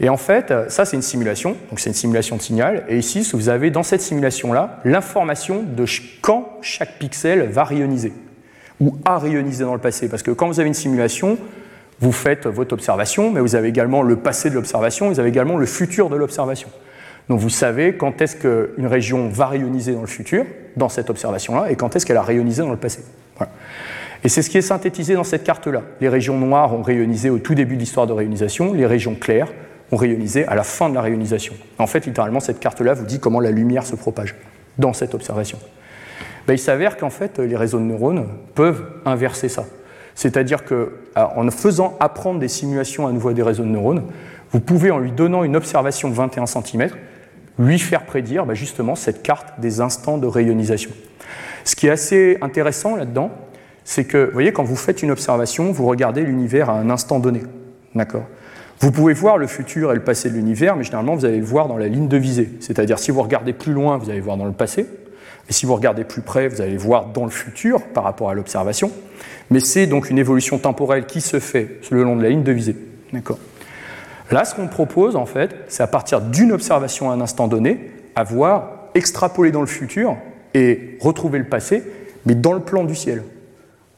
Et en fait, ça c'est une simulation, donc c'est une simulation de signal. Et ici, vous avez dans cette simulation-là l'information de quand chaque pixel va rayoniser ou a rayoniser dans le passé. Parce que quand vous avez une simulation, vous faites votre observation, mais vous avez également le passé de l'observation, vous avez également le futur de l'observation. Donc vous savez quand est-ce qu'une région va rayoniser dans le futur, dans cette observation-là, et quand est-ce qu'elle a rayonisé dans le passé. Et c'est ce qui est synthétisé dans cette carte-là. Les régions noires ont rayonisé au tout début de l'histoire de rayonisation, les régions claires ont rayonisé à la fin de la rayonisation. En fait, littéralement, cette carte-là vous dit comment la lumière se propage dans cette observation. Ben, il s'avère qu'en fait, les réseaux de neurones peuvent inverser ça. C'est-à-dire qu'en faisant apprendre des simulations à nouveau à des réseaux de neurones, vous pouvez, en lui donnant une observation de 21 cm, lui faire prédire ben, justement cette carte des instants de rayonisation. Ce qui est assez intéressant là-dedans, c'est que, vous voyez, quand vous faites une observation, vous regardez l'univers à un instant donné. D'accord? Vous pouvez voir le futur et le passé de l'univers, mais généralement, vous allez le voir dans la ligne de visée. C'est-à-dire, si vous regardez plus loin, vous allez voir dans le passé. Et si vous regardez plus près, vous allez voir dans le futur par rapport à l'observation. Mais c'est donc une évolution temporelle qui se fait le long de la ligne de visée. D'accord Là, ce qu'on propose, en fait, c'est à partir d'une observation à un instant donné, avoir extrapolé dans le futur et retrouver le passé, mais dans le plan du ciel.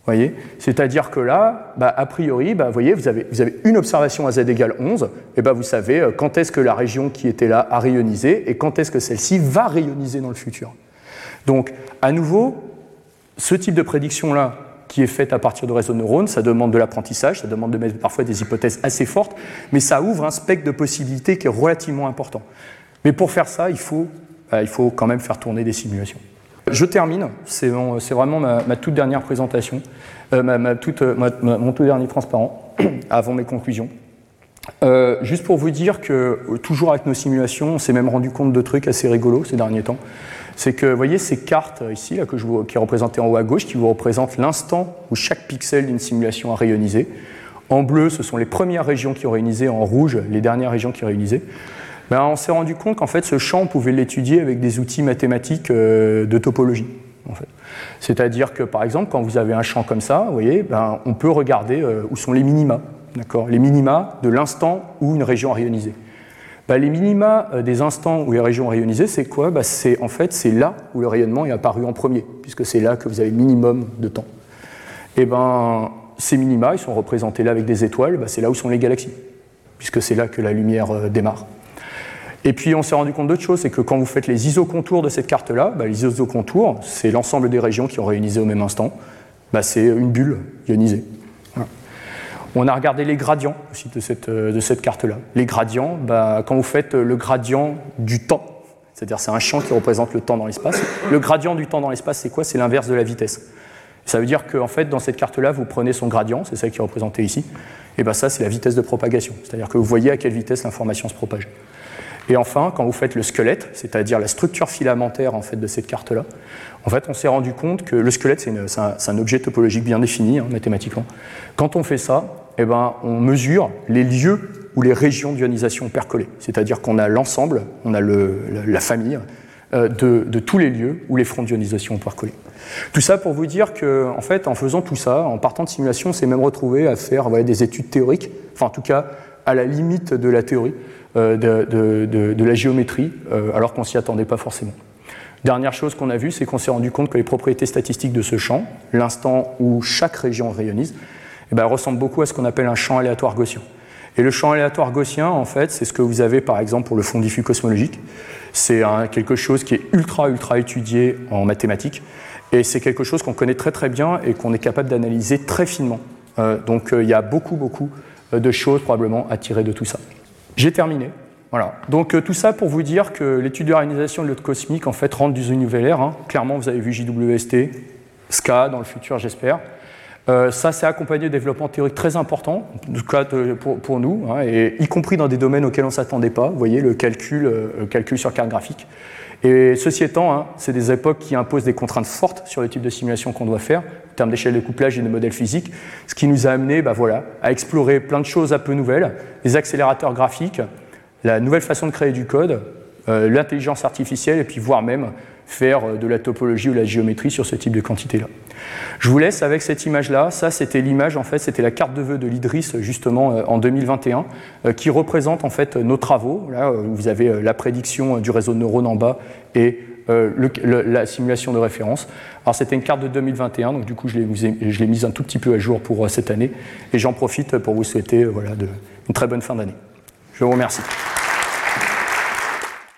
Voyez? C'est-à-dire que là, bah, a priori, bah, voyez, vous, avez, vous avez une observation à z égale 11, et bah, vous savez euh, quand est-ce que la région qui était là a rayonisé et quand est-ce que celle-ci va rayoniser dans le futur. Donc, à nouveau, ce type de prédiction-là, qui est faite à partir de réseaux de neurones, ça demande de l'apprentissage, ça demande de mettre parfois des hypothèses assez fortes, mais ça ouvre un spectre de possibilités qui est relativement important. Mais pour faire ça, il faut, euh, faut quand même faire tourner des simulations. Je termine, c'est vraiment ma, toute dernière présentation, euh, mon tout dernier transparent, avant mes conclusions. Euh, juste pour vous dire que, toujours avec nos simulations, on s'est même rendu compte de trucs assez rigolos ces derniers temps c'est que, vous voyez, ces cartes ici, là, que je qui est représentée en haut à gauche, qui vous représentent l'instant où chaque pixel d'une simulation a rayonisé. En bleu, ce sont les premières régions qui ont rayonisé, en rouge, les dernières régions qui ont rayonisé. Ben, on s'est rendu compte qu'en fait, ce champ, on pouvait l'étudier avec des outils mathématiques euh, de topologie. En fait. C'est-à-dire que, par exemple, quand vous avez un champ comme ça, vous voyez, ben, on peut regarder euh, où sont les minima, les minima de l'instant où une région a rayonisé. Bah, les minima euh, des instants où les régions rayonisées, c'est quoi? Bah, C'est en fait c'est là où le rayonnement est apparu en premier, puisque c'est là que vous avez le minimum de temps. Et eh ben ces minima, sont représentés là avec des étoiles, bah, c'est là où sont les galaxies, puisque c'est là que la lumière euh, démarre. Et puis on s'est rendu compte d'autre chose, c'est que quand vous faites les isocontours de cette carte-là, les isocontours, c'est l'ensemble des régions qui ont rayonisé au même instant, c'est une bulle ionisée. On a regardé les gradients aussi de cette, euh, carte-là. Les gradients, bah, quand vous faites le gradient du temps, c'est-à-dire c'est un champ qui représente le temps dans l'espace, le gradient du temps dans l'espace, c'est quoi? C'est l'inverse de la vitesse. Ça veut dire qu'en fait, dans cette carte-là, vous prenez son gradient, c'est ça qui est représenté ici, et bien ça, c'est la vitesse de propagation. C'est-à-dire que vous voyez à quelle vitesse l'information se propage. Et enfin, quand vous faites le squelette, c'est-à-dire la structure filamentaire en fait, de cette carte-là, en fait, on s'est rendu compte que le squelette, c'est un, objet topologique bien défini hein, mathématiquement. Quand on fait ça, eh ben, on mesure les lieux ou les régions d'ionisation percolées. C'est-à-dire qu'on a l'ensemble, on a la, famille euh, de, tous les lieux où les fronts d'ionisation ont percolé. Tout ça pour vous dire que, en fait, en faisant tout ça, en partant de simulation, on s'est même retrouvé à faire des études théoriques, enfin en tout cas à la limite de la théorie, euh, de, la géométrie, euh, alors qu'on s'y attendait pas forcément. Dernière chose qu'on a vue, c'est qu'on s'est rendu compte que les propriétés statistiques de ce champ, l'instant où chaque région rayonise, eh ben, ressemble beaucoup à ce qu'on appelle un champ aléatoire gaussien. Et le champ aléatoire gaussien, en fait, c'est ce que vous avez par exemple pour le fond diffus cosmologique. C'est quelque chose qui est ultra, ultra étudié en mathématiques. Et c'est quelque chose qu'on connaît très, très bien et qu'on est capable d'analyser très finement. Euh, donc euh, il y a beaucoup, beaucoup euh, de choses probablement à tirer de tout ça. J'ai terminé. Voilà. Donc tout ça pour vous dire que l'étude de réalisation de l'autre cosmique en fait rentre du nouvelle ère. Hein. Clairement, vous avez vu JWST, SCA dans le futur, j'espère. Euh, ça, c'est accompagné de développement théorique très important, en tout cas pour, nous, hein, et y compris dans des domaines auxquels on ne s'attendait pas. Vous voyez, le calcul, euh, calcul sur carte graphique. Et ceci étant, hein, c'est des époques qui imposent des contraintes fortes sur le type de simulation qu'on doit faire, en termes d'échelle de couplage et de modèles physiques, ce qui nous a amené bah, voilà, à explorer plein de choses un peu nouvelles, les accélérateurs graphiques, la nouvelle façon de créer du code, euh, l'intelligence artificielle, et puis voire même faire euh, de la topologie ou la géométrie sur ce type de quantité-là. Je vous laisse avec cette image-là. Ça, c'était l'image, en fait, c'était la carte de vœux de l'IDRIS, justement, euh, en 2021, euh, qui représente, en fait, nos travaux. Là, vous avez la prédiction du réseau de neurones en bas et la simulation de référence. Alors, c'était une carte de 2021, donc du coup, je l'ai mise un tout petit peu à jour pour cette année. Et j'en profite pour vous souhaiter voilà, une très bonne fin d'année. Je vous remercie.